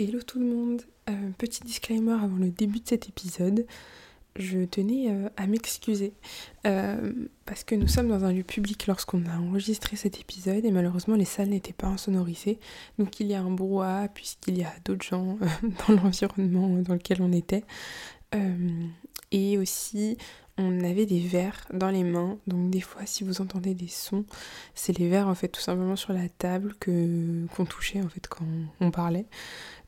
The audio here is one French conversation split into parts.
Hello tout le monde. Euh, petit disclaimer avant le début de cet épisode. Je tenais euh, à m'excuser euh, parce que nous sommes dans un lieu public lorsqu'on a enregistré cet épisode et malheureusement les salles n'étaient pas insonorisées. Donc il y a un brouhaha puisqu'il y a d'autres gens dans l'environnement dans lequel on était. Et aussi on avait des verres dans les mains, donc des fois si vous entendez des sons, c'est les verres en fait tout simplement sur la table que qu'on touchait en fait quand on parlait.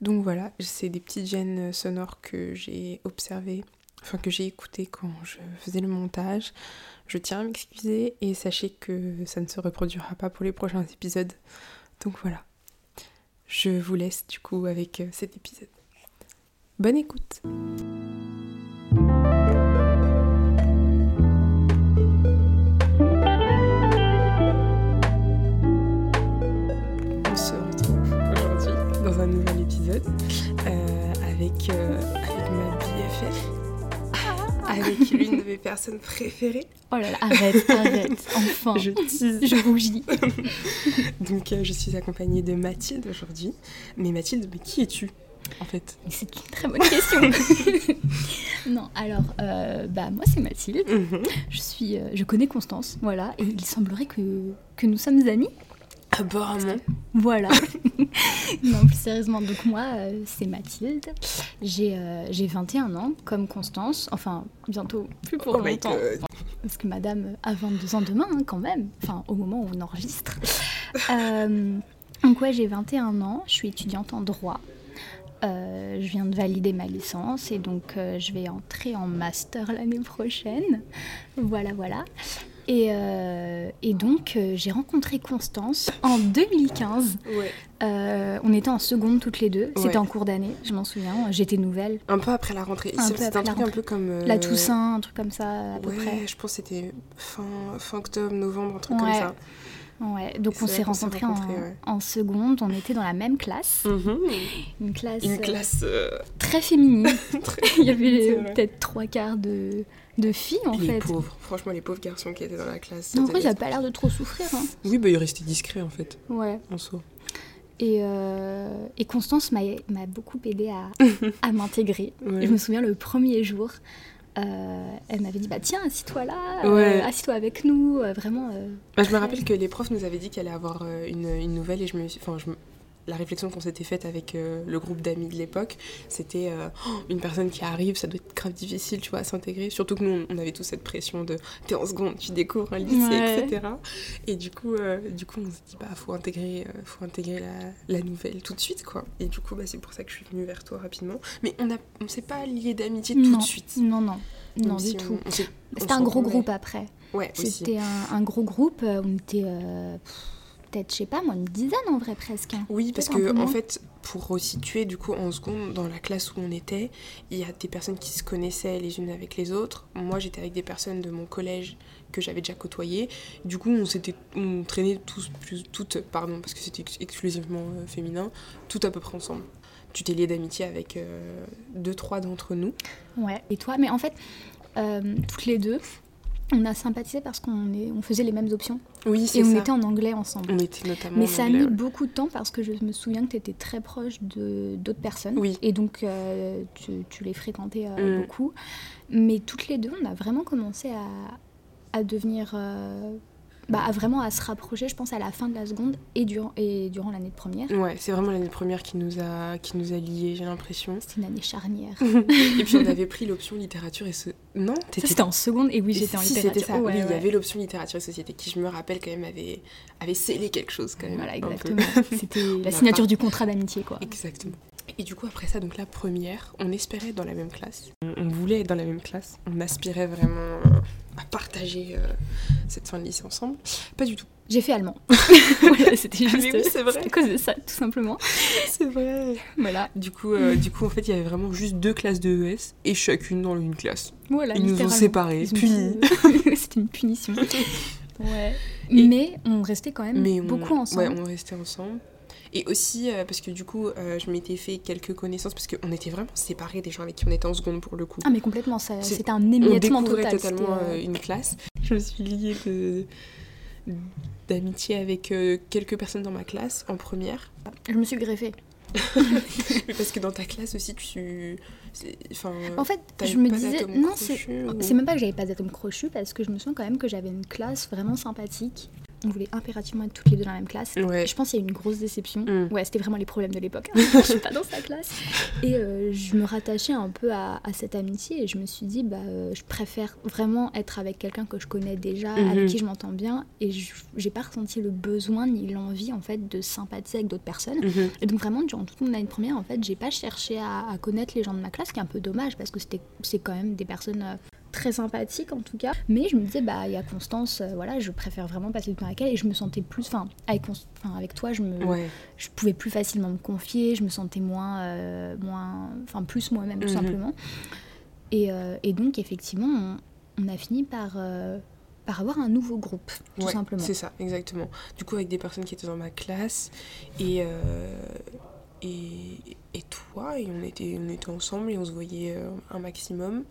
Donc voilà, c'est des petites gênes sonores que j'ai observées, enfin que j'ai écoutées quand je faisais le montage. Je tiens à m'excuser et sachez que ça ne se reproduira pas pour les prochains épisodes. Donc voilà. Je vous laisse du coup avec euh, cet épisode. Bonne écoute. Euh, avec, euh, avec ma BFF, avec l'une de mes personnes préférées. Oh là là, arrête, arrête, enfin. Je tease. Je rougis. Donc euh, je suis accompagnée de Mathilde aujourd'hui. Mais Mathilde, mais qui es-tu en fait? C'est une très bonne question. non, alors, euh, bah moi c'est Mathilde. Je suis, euh, je connais Constance, voilà, et il semblerait que que nous sommes amis. Apparemment. Voilà. non, plus sérieusement, donc moi euh, c'est Mathilde. J'ai euh, j'ai 21 ans, comme Constance. Enfin, bientôt plus pour Oh my longtemps. Parce que madame a 22 ans demain, hein, quand même. Enfin, au moment où on enregistre. Euh, donc, ouais, j'ai 21 ans. Je suis étudiante en droit. Euh, je viens de valider ma licence et donc euh, je vais entrer en master l'année prochaine. Voilà, voilà. Et, euh, et donc, euh, j'ai rencontré Constance en 2015. Ouais. Euh, on était en seconde toutes les deux. C'était Ouais. en cours d'année, je m'en souviens. J'étais nouvelle. Un peu après la rentrée. Un peu C'était un la truc un peu comme. euh, La Toussaint, un truc comme ça, à peu Ouais, près. je pense que c'était fin, fin octobre, novembre, un truc comme ça. Ouais, donc on s'est rencontrés en, rencontrés, ouais. en seconde, on était dans la même classe, Mhm. une classe, Une classe. euh, très féminine. très- Il y avait peut-être trois quarts de, de filles en les fait. pauvres, franchement, les pauvres garçons qui étaient dans la classe. Non, en vrai, devait j'avais pas l'air de trop souffrir. hein. Oui, bah, il restait discret en fait, Ouais. en soi. Et, euh, et Constance m'a beaucoup aidé à, à m'intégrer. Ouais. Je me souviens le premier jour, euh, elle m'avait dit bah tiens assis-toi là, euh, assis-toi avec nous, vraiment. Bah, je me rappelle que les profs nous avaient dit qu'elle allait avoir une, une nouvelle et je me suis- enfin, je la réflexion qu'on s'était faite avec euh, le groupe d'amis de l'époque, c'était euh, Oh, une personne qui arrive, ça doit être grave difficile, tu vois, à s'intégrer. Surtout que nous, on avait tous cette pression de t'es en seconde, tu découvres un lycée, Ouais. etc. Et du coup, euh, du coup, on s'est dit bah faut intégrer, faut intégrer la, la nouvelle tout de suite, quoi. Et du coup, bah, c'est pour ça que je suis venue vers toi rapidement. Mais on a, on s'est pas lié d'amitié tout non, de suite. Non, non, non Même du si tout. C'était un gros groupe après. Ouais. C'était un, un gros groupe, on était pff, peut-être, je sais pas moi, une dizaine en vrai presque. Oui, parce que en fait, pour resituer, du coup, en seconde, dans la classe où on était, il y a des personnes qui se connaissaient les unes avec les autres. Moi, j'étais avec des personnes de mon collège que j'avais déjà côtoyées. Du coup, on s'était, on traînait tous, plus, toutes, pardon, parce que c'était ex- exclusivement euh, féminin, toutes à peu près ensemble. Tu t'es lié d'amitié avec euh, deux, trois d'entre nous. Ouais. Et toi, mais en fait, euh, toutes les deux, on a sympathisé parce qu'on on faisait les mêmes options Oui, c'est et on ça. était en anglais ensemble. On était notamment. Mais en ça a mis ouais. beaucoup de temps parce que je me souviens que tu étais très proche de d'autres personnes. Oui. Et donc, euh, tu, tu les fréquentais euh, Mm. beaucoup. Mais toutes les deux, on a vraiment commencé à, à devenir. euh, bah, à vraiment à se rapprocher, je pense, à la fin de la seconde et durant, et durant l'année de première. Ouais, c'est vraiment l'année première qui nous a, qui nous a liés, j'ai l'impression. C'était une année charnière. Et puis on avait pris l'option littérature et ce. Non, Ça, c'était en seconde et oui, j'étais en si, littérature. Ça. Ouais, oui, il y avait l'option littérature et société qui, je me rappelle, quand même, avait, avait scellé quelque chose, quand même. Voilà, exactement. C'était la signature du contrat d'amitié, quoi. Exactement. Et du coup, après ça, donc la première, on espérait être dans la même classe. On, on voulait être dans la même classe. On aspirait vraiment euh, à partager euh, cette fin de lycée ensemble. Pas du tout. J'ai fait allemand. Voilà, c'était Ah, juste. mais oui, c'est vrai. à cause de ça, tout simplement. C'est vrai. Voilà. Du coup, euh, du coup, en fait, il y avait vraiment juste deux classes de ES et chacune dans une classe. Voilà, Ils nous ont séparés, punis. dit- C'était une punition. Ouais. Et- Mais on restait quand même Mais on, beaucoup ensemble. Ouais, on restait ensemble. Et aussi, euh, parce que du coup, euh, je m'étais fait quelques connaissances, parce qu'on était vraiment séparés des gens avec qui on était en seconde pour le coup. Ah mais complètement, c'était un on émiettement découvrait total. totalement c'était, euh, euh, une classe. Je me suis liée de d'amitié avec quelques personnes dans ma classe en première. Je me suis greffée. Mais parce que dans ta classe aussi, tu. Enfin, En fait, je me disais. Non, c'est ou- même pas que j'avais pas d'atome crochu parce que je me sens quand même que j'avais une classe vraiment sympathique. On voulait impérativement être toutes les deux dans la même classe. Ouais. Je pense qu'il y a eu une grosse déception. Mm. Ouais, c'était vraiment les problèmes de l'époque. je suis pas dans sa classe. Et euh, je me rattachais un peu à, à cette amitié et je me suis dit, bah, euh, je préfère vraiment être avec quelqu'un que je connais déjà, avec qui je m'entends bien. Et je- j'ai pas ressenti le besoin ni l'envie en fait de sympathiser avec d'autres personnes. Mhm. Et donc vraiment durant toute mon année première, en fait, j'ai pas cherché à, à connaître les gens de ma classe, ce qui est un peu dommage parce que c'était c'est quand même des personnes euh, très sympathiques en tout cas. Mais je me disais bah il y a Constance, euh, voilà, je préfère vraiment passer du temps avec elle et je me sentais plus, enfin avec, avec toi, je me, Ouais. je pouvais plus facilement me confier, je me sentais moins, euh, moins, enfin plus moi-même tout Mhm. simplement. Et, euh, et donc effectivement, on, on a fini par par avoir un nouveau groupe, tout Ouais, simplement. C'est ça, exactement. Du coup, avec des personnes qui étaient dans ma classe et, euh, et, et toi, et on était, on était ensemble et on se voyait un maximum.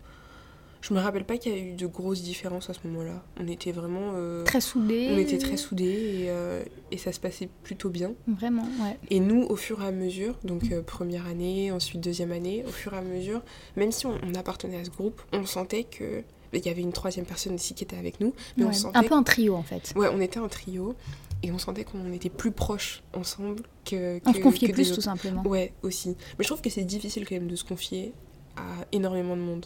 Je me rappelle pas qu'il y a eu de grosses différences à ce moment-là. On était vraiment. euh, Très soudés. on était très soudés et, euh, et ça se passait plutôt bien. Vraiment, ouais. Et nous, au fur et à mesure, donc euh, première année, ensuite deuxième année, au fur et à mesure, même si on, on appartenait à ce groupe, on sentait que il y avait une troisième personne aussi qui était avec nous, mais on sentait Un peu un trio en fait. Ouais, on était un trio et on sentait qu'on était plus proches ensemble que. On se confiait que plus tout simplement. Ouais, aussi. Mais je trouve que c'est difficile quand même de se confier à énormément de monde.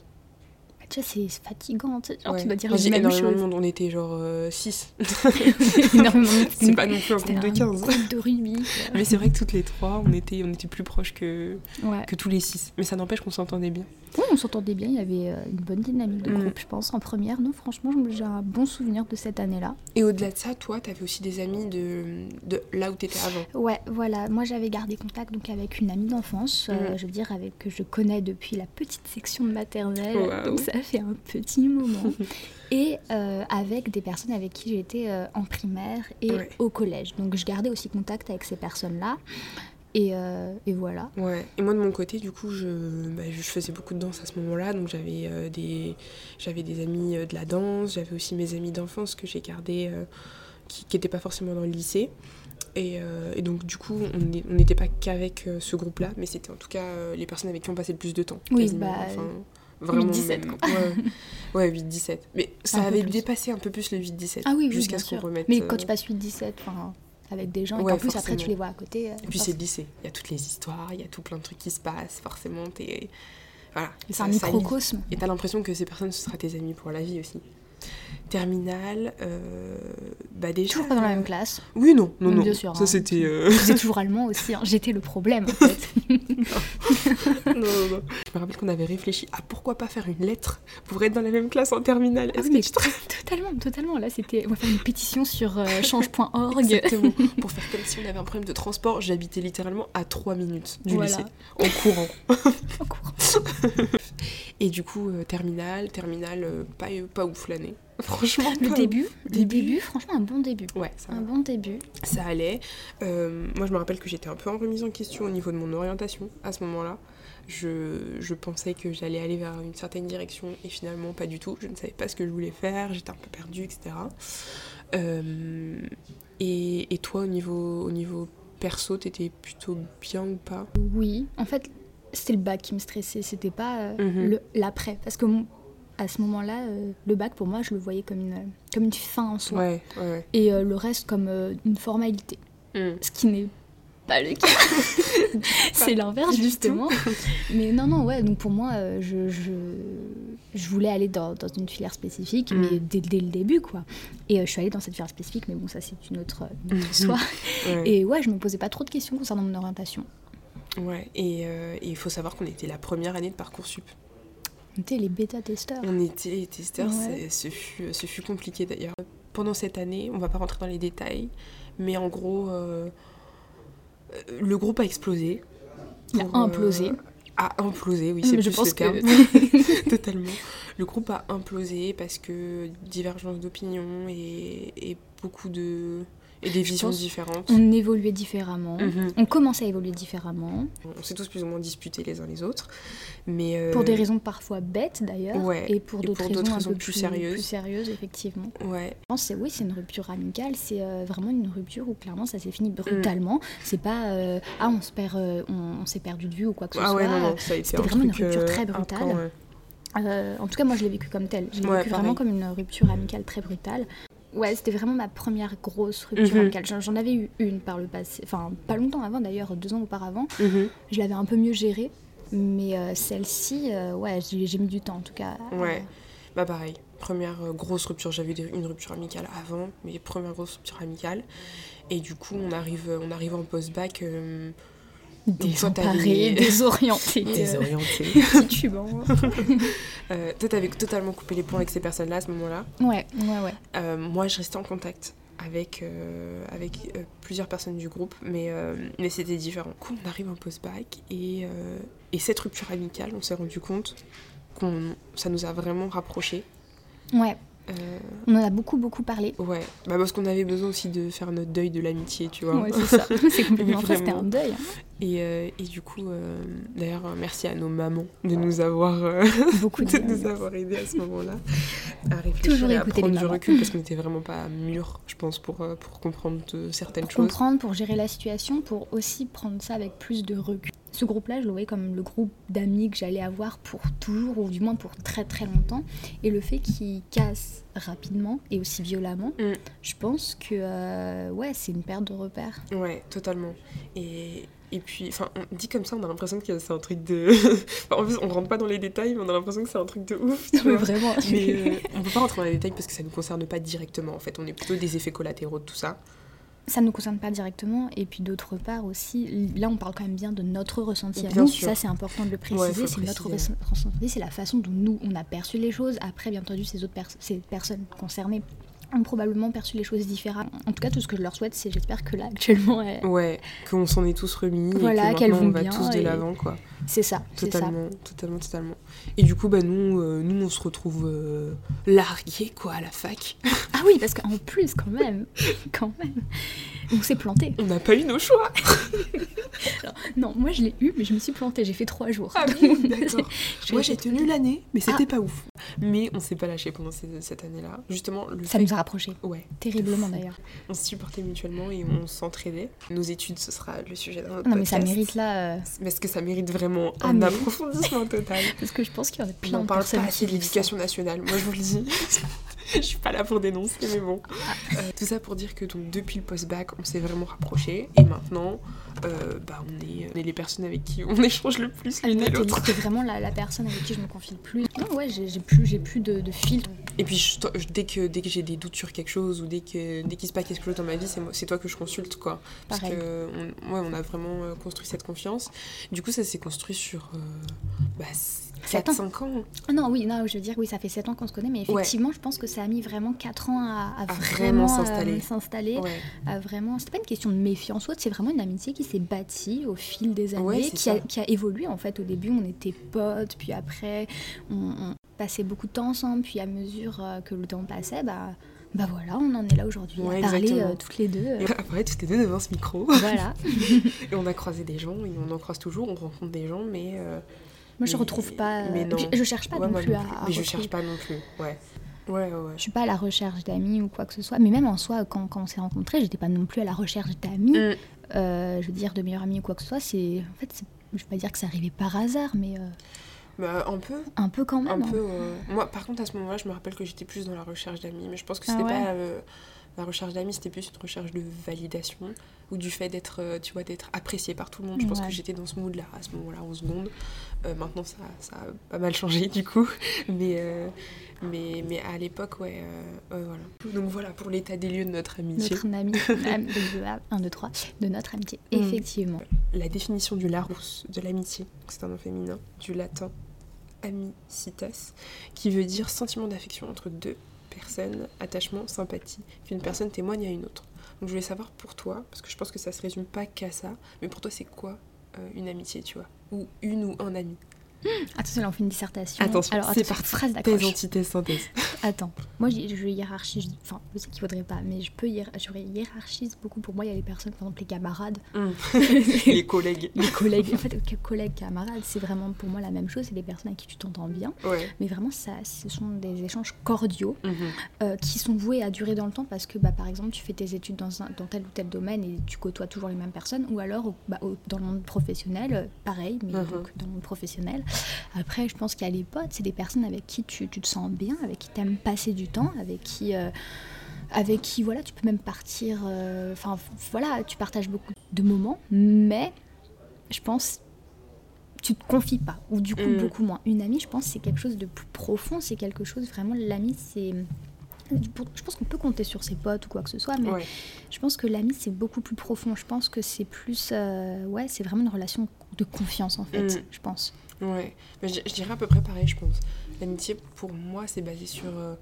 Tu vois, c'est fatigant. Tu sais, genre, Ouais. tu dois dire les mêmes énormément choses. on était genre 6. énormément de c'est pas non plus un groupe de un 15. groupe de rugby. Mais c'est vrai que toutes les trois, on était, on était plus proches que, Ouais. que tous les 6. Mais ça n'empêche qu'on s'entendait bien. Oui, on s'entendait bien. Il y avait euh, une bonne dynamique de Mm. groupe, je pense, en première. Non, franchement, j'ai un bon souvenir de cette année-là. Et au-delà de ça, toi, t'avais aussi des amis de, de là où t'étais avant. Ouais, voilà. Moi, j'avais gardé contact donc avec une amie d'enfance, euh, Mhm. je veux dire, avec que je connais depuis la petite section de maternelle. Waouh. Donc, ça fait un petit moment. et euh, avec des personnes avec qui j'étais euh, en primaire et Ouais. au collège. Donc, je gardais aussi contact avec ces personnes-là. Et, euh, et voilà. Ouais, et moi de mon côté, du coup, je, bah, je faisais beaucoup de danse à ce moment-là, donc j'avais euh, des, j'avais des amis euh, de la danse, j'avais aussi mes amis d'enfance que j'ai gardés, qui n'étaient pas forcément dans le lycée. Et, et donc, du coup, on n'était pas qu'avec ce groupe-là, mais c'était en tout cas les personnes avec qui on passait le plus de temps. Oui, bah, Enfin, vraiment. 8-17, même. quoi. Ouais, ouais 8-17. Mais ça Un avait dépassé un peu plus le 8-17. Ah oui, oui, jusqu'à ce qu'on remette. Mais quand tu passes 8-17, enfin, avec des gens, et qu'en plus après tu les vois à côté. euh, Et puis c'est le lycée, il y a toutes les histoires, il y a tout plein de trucs qui se passent, forcément, t'es... Voilà. c'est un microcosme. Et t'as l'impression que ces personnes, ce sera tes amis pour la vie aussi. Terminale, euh, bah déjà... Toujours pas dans la euh, même classe. Oui, non, non, non. Bien sûr, Ça, hein. c'était... euh, toujours allemand aussi. hein. J'étais le problème en fait. non, non, non. Je me rappelle qu'on avait réfléchi à pourquoi pas faire une lettre pour être dans la même classe en terminale. Ah Est-ce que mais tu te totalement, totalement. Là, c'était. On va faire une pétition sur euh, change.org. Exactement. pour faire comme si on avait un problème de transport, j'habitais littéralement à 3 minutes du Voilà. lycée, en courant. En cours. Et du coup, euh, terminale, terminale, euh, pas, pas ouf l'année. Franchement, Le début, le Début. début, franchement, un bon début. Ouais, ça, Un bon début. ça allait. Euh, moi, je me rappelle que j'étais un peu en remise en question au niveau de mon orientation à ce moment-là. Je, je pensais que j'allais aller vers une certaine direction et finalement pas du tout. Je ne savais pas ce que je voulais faire, j'étais un peu perdue, etc. Euh, et, et toi, au niveau, au niveau perso, t'étais plutôt bien ou pas? Oui, en fait, c'était le bac qui me stressait. C'était pas euh, Mhm. l'après. Parce que mon- à ce moment-là, euh, le bac, pour moi, je le voyais comme une, comme une fin en soi. Ouais, ouais, ouais. Et euh, le reste comme euh, une formalité. Mm. ce qui n'est pas le cas. c'est l'inverse justement. Mais non, non, ouais, donc pour moi, euh, je, je, je voulais aller dans, dans une filière spécifique, Mm. mais dès, dès le début, quoi. Et euh, je suis allée dans cette filière spécifique, mais bon, ça c'est une autre, une autre histoire. Et ouais, je me posais pas trop de questions concernant mon orientation. Ouais, et euh, et il faut savoir qu'on était la première année de Parcoursup. On était les bêta-testeurs. On était les testeurs, Ouais. ce, fut, ce fut compliqué d'ailleurs. Pendant cette année, on va pas rentrer dans les détails, mais en gros, euh, euh, le groupe a explosé. Il a implosé. a implosé, oui, c'est je plus pense le terme. que- Totalement. Le groupe a implosé parce que divergence d'opinion et, et beaucoup de Et des visions différentes. On évoluait différemment. Mhm. On commençait à évoluer différemment. On s'est tous plus ou moins disputés les uns les autres. Mais euh, Pour des raisons parfois bêtes d'ailleurs. Ouais, Et pour d'autres raisons, un peu plus plus, sérieuses. plus sérieuses, effectivement. Ouais, Je pense que c'est oui, c'est une rupture amicale, c'est euh, vraiment une rupture où clairement ça s'est fini brutalement. C'est pas euh, ah on se perd, on, on s'est perdu de vue ou quoi que ce ah soit. ouais, non, non, ça a été c'était un vraiment une rupture très brutale. camp, en tout cas, moi je l'ai vécu comme tel. Je l'ai vécu pareil. vraiment comme une rupture amicale très brutale. Ouais, c'était vraiment ma première grosse rupture Mhm. amicale. J'en avais eu une par le passé, enfin pas longtemps avant d'ailleurs, deux ans auparavant. Mhm. Je l'avais un peu mieux gérée, mais euh, celle-ci, euh, ouais, j'ai mis du temps en tout cas. Ouais. Bah pareil, première euh, grosse rupture, j'avais eu une rupture amicale avant, mais première grosse rupture amicale. Et du coup, on arrive, on arrive en post-bac euh, Désorientée, euh, désorienté. titubant. Euh, toi, t'avais totalement coupé les ponts avec ces personnes-là à ce moment-là. Ouais, ouais, ouais. Euh, moi, je restais en contact avec, euh, avec euh, plusieurs personnes du groupe, mais, mais c'était différent. Du coup, on arrive en post-bac et, et cette rupture amicale, on s'est rendu compte qu'on ça nous a vraiment rapprochés. Ouais, Euh, on en a beaucoup, beaucoup parlé. ouais, bah parce qu'on avait besoin aussi de faire notre deuil de l'amitié, tu vois. Ouais, c'est ça. C'est complètement ça, c'était un deuil. hein. Et, euh, et du coup, euh, d'ailleurs, merci à nos mamans de nous avoir, Beaucoup de de nous avoir aidés à ce moment-là à réfléchir Toujours et à prendre du recul parce qu'on n'était vraiment pas mûrs, je pense, pour, pour comprendre certaines pour choses. comprendre, pour gérer la situation, pour aussi prendre ça avec plus de recul. Ce groupe-là, je le voyais comme le groupe d'amis que j'allais avoir pour toujours, ou du moins pour très très longtemps. Et le fait qu'il casse rapidement et aussi violemment, Mm. je pense que euh, ouais, c'est une perte de repère. Ouais, totalement. Et, et puis, enfin, on dit comme ça, on a l'impression que c'est un truc de. Enfin, en plus, on rentre pas dans les détails, mais on a l'impression que c'est un truc de ouf. tu vois. vraiment. Mais euh, on peut pas rentrer dans les détails parce que ça nous concerne pas directement en fait. On est plutôt des effets collatéraux de tout ça. Ça ne nous concerne pas directement. Et puis d'autre part aussi, là on parle quand même bien de notre ressenti à nous. Ça c'est important de le préciser. c'est notre ressenti, c'est la façon dont nous on a perçu les choses. Après bien entendu ces autres pers- ces personnes concernées ont probablement perçu les choses différemment. En tout cas tout ce que je leur souhaite c'est j'espère que là actuellement Ouais, qu'on s'en est tous remis Voilà, et que qu'elles maintenant on va bien tous de et- l'avant quoi. c'est ça. C'est ça. Totalement, totalement, totalement. Et du coup, bah nous, euh, nous on se retrouve euh, largués quoi à la fac. Ah oui parce qu'en plus quand même, quand même, on s'est planté. On n'a pas eu nos choix. Non moi je l'ai eu mais je me suis plantée. J'ai fait trois jours. Ah oui, d'accord. Moi j'ai tenu l'année, mais c'était Ah. pas ouf. Mais on s'est pas lâché pendant cette année-là. Justement, le Ça fait nous a rapprochés. Ouais, Terriblement d'ailleurs. on se supportait mutuellement et on s'entraidait. Nos études, ce sera le sujet d'un autre Non mais ça mérite là. euh, est-ce que ça mérite vraiment Ah, un mais approfondissement total? Parce que je pense qu'il y en a On plein n'en de parle personnes pas assez de l'éducation nationale, moi je vous le dis. je suis pas là pour dénoncer, mais bon. Ah. Euh, tout ça pour dire que donc, depuis le post-bac, on s'est vraiment rapprochés. Et maintenant, euh, bah, on, est, on est les personnes avec qui on échange le plus l'une et l'autre. T'es vraiment la, la personne avec qui je me confie le plus. Non, ouais, j'ai plus, j'ai plus de, de filtre. Et puis je- je- dès que, dès que j'ai des doutes sur quelque chose ou dès que dès qu'il se passe quelque chose dans ma vie, c'est moi- c'est toi que je consulte quoi. Parce Pareil. que on, ouais, on a vraiment euh, construit cette confiance. Du coup, ça s'est construit sur euh, bah, Sept ans. 4-5 ans. Non, oui, non, je veux dire, oui, ça fait 7 ans qu'on se connaît, mais effectivement, je pense que ça a mis vraiment 4 ans à, à À vraiment, vraiment euh, s'installer. Ouais. à vraiment. C'était pas une question de méfiance ou autre, c'est vraiment une amitié qui s'est bâtie au fil des années, Ouais, c'est qui, a, qui a évolué en fait. Au début, on était potes, puis après, on, on passait beaucoup de temps ensemble, puis à mesure euh, que le temps passait, bah. Bah voilà, on en est là aujourd'hui Ouais, à parler euh, toutes les deux. euh, après, tout les deux devant ce micro. voilà. Et on a croisé des gens, et on en croise toujours, on rencontre des gens, mais. euh, Moi, je Mais- retrouve pas. euh, mais non. puis je cherche pas ouais, non plus non à. plus. à Mais je retrouver. cherche pas non plus. Ouais. Ouais, ouais, ouais. Je suis pas à la recherche d'amis ou quoi que ce soit. Mais même en soi, quand, quand on s'est rencontrés, j'étais pas non plus à la recherche d'amis. Mm. Euh, je veux dire, de meilleurs amis ou quoi que ce soit. C'est. En fait, je vais pas dire que c'est arrivé par hasard, mais euh, Bah, un peu. un peu quand Un même. hein. peu. euh, Moi, par contre, à ce moment-là, je me rappelle que j'étais plus dans la recherche d'amis. Mais je pense que Ah c'était ouais pas. euh, la recherche d'amis, c'était plus une recherche de validation ou du fait d'être, euh, tu vois, d'être apprécié par tout le monde. Je pense que j'étais dans ce mood-là à ce moment-là, en seconde. Euh, maintenant, ça, ça a pas mal changé du coup. Mais, euh, mais, mais à l'époque, ouais, euh, ouais, voilà. Donc voilà pour l'état des lieux de notre amitié. Notre ami, am- de- 1, 2, 3, de notre amitié. Mm. Effectivement. La définition du Larousse, de l'amitié, c'est un nom féminin, du latin amicitas, qui veut dire sentiment d'affection entre deux personnes, attachement, sympathie, qu'une personne témoigne à une autre. Donc je voulais savoir pour toi, parce que je pense que ça se résume pas qu'à ça, mais pour toi c'est quoi une amitié, tu vois? Ou une ou un ami Attention, là on fait une dissertation. Attention, Alors, c'est parti. phrase Thèse, antithèse, synthèse. Attends, moi je, je hiérarchise, enfin je sais qu'il faudrait pas, mais je peux hiér- je hiérarchise beaucoup. Pour moi, il y a les personnes, par exemple les camarades, Hum. Les collègues. les collègues. En fait, collègues, camarades, c'est vraiment pour moi la même chose. C'est des personnes avec qui tu t'entends bien, Ouais. mais vraiment ça, ce sont des échanges cordiaux Mhm. euh, qui sont voués à durer dans le temps parce que bah, par exemple tu fais tes études dans, un- dans tel ou tel domaine et tu côtoies toujours les mêmes personnes ou alors bah, au- dans le monde professionnel euh, pareil mais Mhm. donc dans le monde professionnel après je pense qu'il y a les potes c'est des personnes avec qui tu, tu te sens bien avec qui tu aimes passer du temps avec qui euh, avec qui voilà tu peux même partir euh, enfin voilà tu partages beaucoup de moments mais je pense tu te confies pas ou du coup Mm. beaucoup moins une amie je pense c'est quelque chose de plus profond c'est quelque chose vraiment l'ami c'est je pense qu'on peut compter sur ses potes ou quoi que ce soit mais Ouais. je pense que l'ami c'est beaucoup plus profond je pense que c'est plus euh, ouais c'est vraiment une relation de confiance en fait Mm. je pense Ouais, mais je, je dirais à peu près pareil, je pense. L'amitié, pour moi, c'est basé sur euh,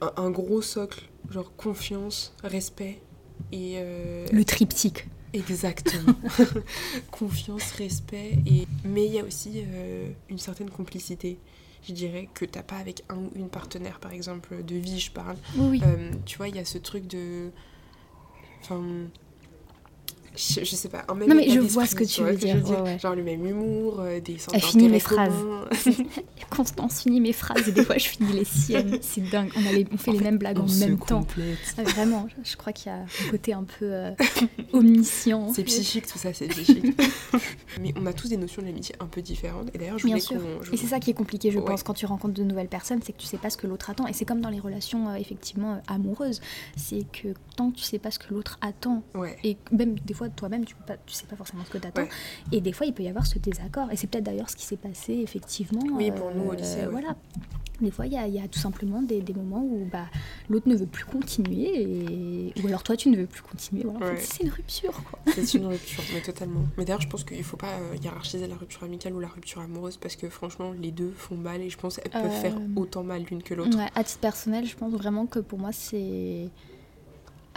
un, un gros socle, genre confiance, respect et... euh, le triptyque Exactement. confiance, respect, et... mais il y a aussi euh, une certaine complicité, je dirais, que t'as pas avec un ou une partenaire, par exemple, de vie, je parle. oui Euh, tu vois, il y a ce truc de... Enfin... Je, je sais pas, un même Non, mais je vois ce que tu veux dire, ouais, ouais. Genre le même humour, euh, des Elle finit mes phrases. Constance finit mes phrases et des fois je finis les siennes c'est dingue on, a les- on fait En les fait, mêmes blagues en même temps complète. Ah, vraiment je, je crois qu'il y a un côté un peu euh, omniscient en C'est psychique tout ça, c'est psychique. Mais on a tous des notions de l'amitié un peu différentes. Et d'ailleurs, je Bien sûr. je- Et c'est ça qui est compliqué, je Ouais. pense, quand tu rencontres de nouvelles personnes, c'est que tu sais pas ce que l'autre attend. Et c'est comme dans les relations, euh, effectivement, euh, amoureuses. C'est que tant que tu sais pas ce que l'autre attend, Ouais. et même des fois, toi-même, tu, tu sais pas forcément ce que tu attends. Ouais. Et des fois, il peut y avoir ce désaccord. Et c'est peut-être d'ailleurs ce qui s'est passé, effectivement. Oui, pour nous, au lycée, ouais. Voilà. Des fois, il y a, il y a tout simplement des, des moments où bah, l'autre ne veut plus continuer, et... ou alors toi, tu ne veux plus continuer. Voilà, Ouais. c'est une rupture. C'est une rupture, mais totalement. Mais d'ailleurs, je pense qu'il faut pas euh, hiérarchiser la rupture amicale ou la rupture amoureuse parce que franchement, les deux font mal et je pense qu'elles peuvent Euh, faire autant mal l'une que l'autre. Ouais, à titre personnel, je pense vraiment que pour moi, c'est.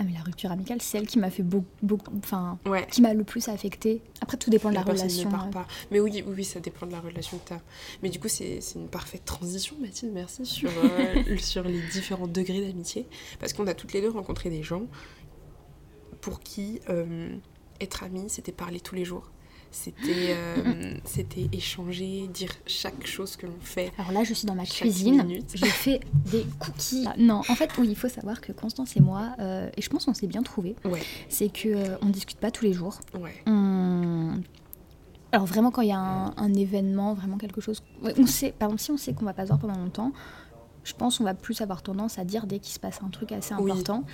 Ah, mais la rupture amicale, c'est elle qui m'a fait beaucoup. beaucoup enfin, Ouais. qui m'a le plus affectée. Après, tout dépend de la, relation. ne part pas. Mais oui, oui, ça dépend de la relation que tu as. Mais du coup, c'est c'est une parfaite transition, Mathilde, merci, sur, euh, sur les différents degrés d'amitié. Parce qu'on a toutes les deux rencontré des gens pour qui euh, être ami, c'était parler tous les jours. C'était euh, c'était échanger, dire chaque chose que l'on fait. Alors là, je suis dans ma cuisine. minute. J'ai fait des cookies. Ah, Non, en fait, oui, il faut savoir que Constance et moi, euh, et je pense qu'on s'est bien trouvés, Ouais, c'est que euh, on discute pas tous les jours. ouais. On- Alors vraiment, quand il y a un, un événement, vraiment quelque chose, ouais, on sait. Par exemple, si on sait qu'on va pas se voir pendant longtemps. Je pense qu'on va plus avoir tendance à dire dès qu'il se passe un truc assez Oui. important.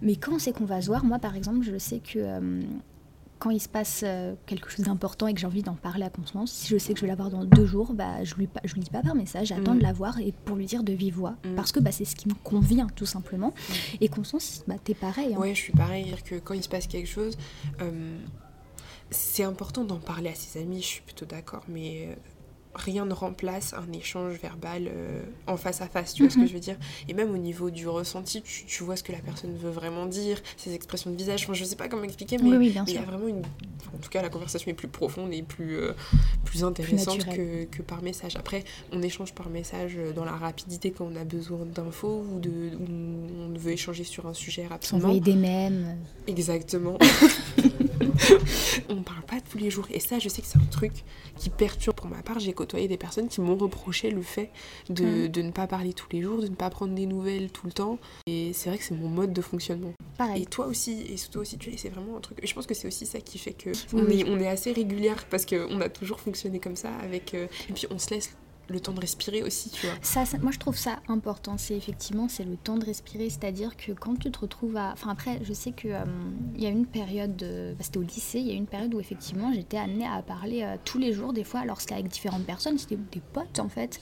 Mais quand on sait qu'on va se voir, moi par exemple, je sais que euh, quand il se passe euh, quelque chose d'important et que j'ai envie d'en parler à Constance, si je sais que je vais la voir dans deux jours, bah, je lui, je lui dis pas par message, j'attends Mm. de la voir et pour lui dire de vive voix. Mm. Parce que bah, c'est ce qui me convient tout simplement. Et Constance, bah, t'es pareil. hein. Ouais, je suis pareil, dire que quand il se passe quelque chose, euh, c'est important d'en parler à ses amis, je suis plutôt d'accord, mais euh, rien ne remplace un échange verbal euh, en face à face, tu vois ce que Mhm. je veux dire Et même au niveau du ressenti, tu, tu vois ce que la personne veut vraiment dire, ses expressions de visage, enfin, je sais pas comment expliquer, mais Oui, oui, il y a vraiment une... En tout cas, la conversation est plus profonde et plus, euh, plus intéressante que, par message. Après, on échange par message euh, dans la rapidité quand on a besoin d'infos ou, de, ou on veut échanger sur un sujet rapidement. S'envoyer des mèmes. Exactement. on parle pas tous les jours. Et ça, je sais que c'est un truc qui perturbe. Pour ma part, j'ai côtoyé des personnes qui m'ont reproché le fait de, Mm. de ne pas parler tous les jours, de ne pas prendre des nouvelles tout le temps. Et c'est vrai que c'est mon mode de fonctionnement. Pareil. Et toi aussi, et toi aussi, tu sais, c'est vraiment un truc. Je pense que c'est aussi ça qui fait que Oui, on, oui. est, on est assez régulière parce qu'on a toujours fonctionné comme ça. Avec, euh, Et puis on se laisse le temps de respirer aussi, tu vois. Ça, ça- moi je trouve ça important, c'est effectivement c'est le temps de respirer, c'est-à-dire que quand tu te retrouves à... Enfin après, je sais que euh, il y a une période, de- bah, c'était au lycée, il y a une période où effectivement j'étais amenée à parler euh, tous les jours, des fois, alors c'était avec différentes personnes, c'était des potes en fait.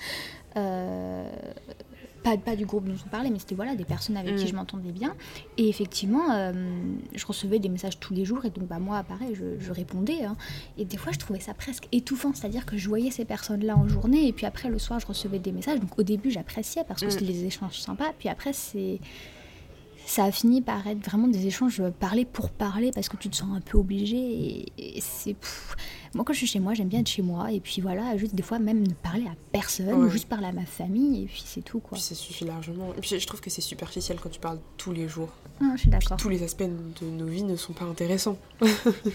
Euh, pas, pas du groupe dont on parlait, mais c'était voilà, des personnes avec qui Mm. je m'entendais bien. Et effectivement, euh, je recevais des messages tous les jours, et donc bah, moi, pareil, je, je répondais. hein. Et des fois, je trouvais ça presque étouffant, c'est-à-dire que je voyais ces personnes-là en journée, et puis après, le soir, je recevais des messages. Donc au début, j'appréciais parce que Mm. c'était des échanges sympas, puis après, c'est. Ça a fini par être vraiment des échanges parler pour parler parce que tu te sens un peu obligé et, et c'est. Moi, quand je suis chez moi, j'aime bien être chez moi. Et puis voilà, juste des fois, même ne parler à personne, ou juste parler à ma famille. Et puis c'est tout, quoi. Puis ça suffit largement. Et puis je trouve que c'est superficiel quand tu parles tous les jours. Non, je suis d'accord. Tous les aspects de nos vies ne sont pas intéressants.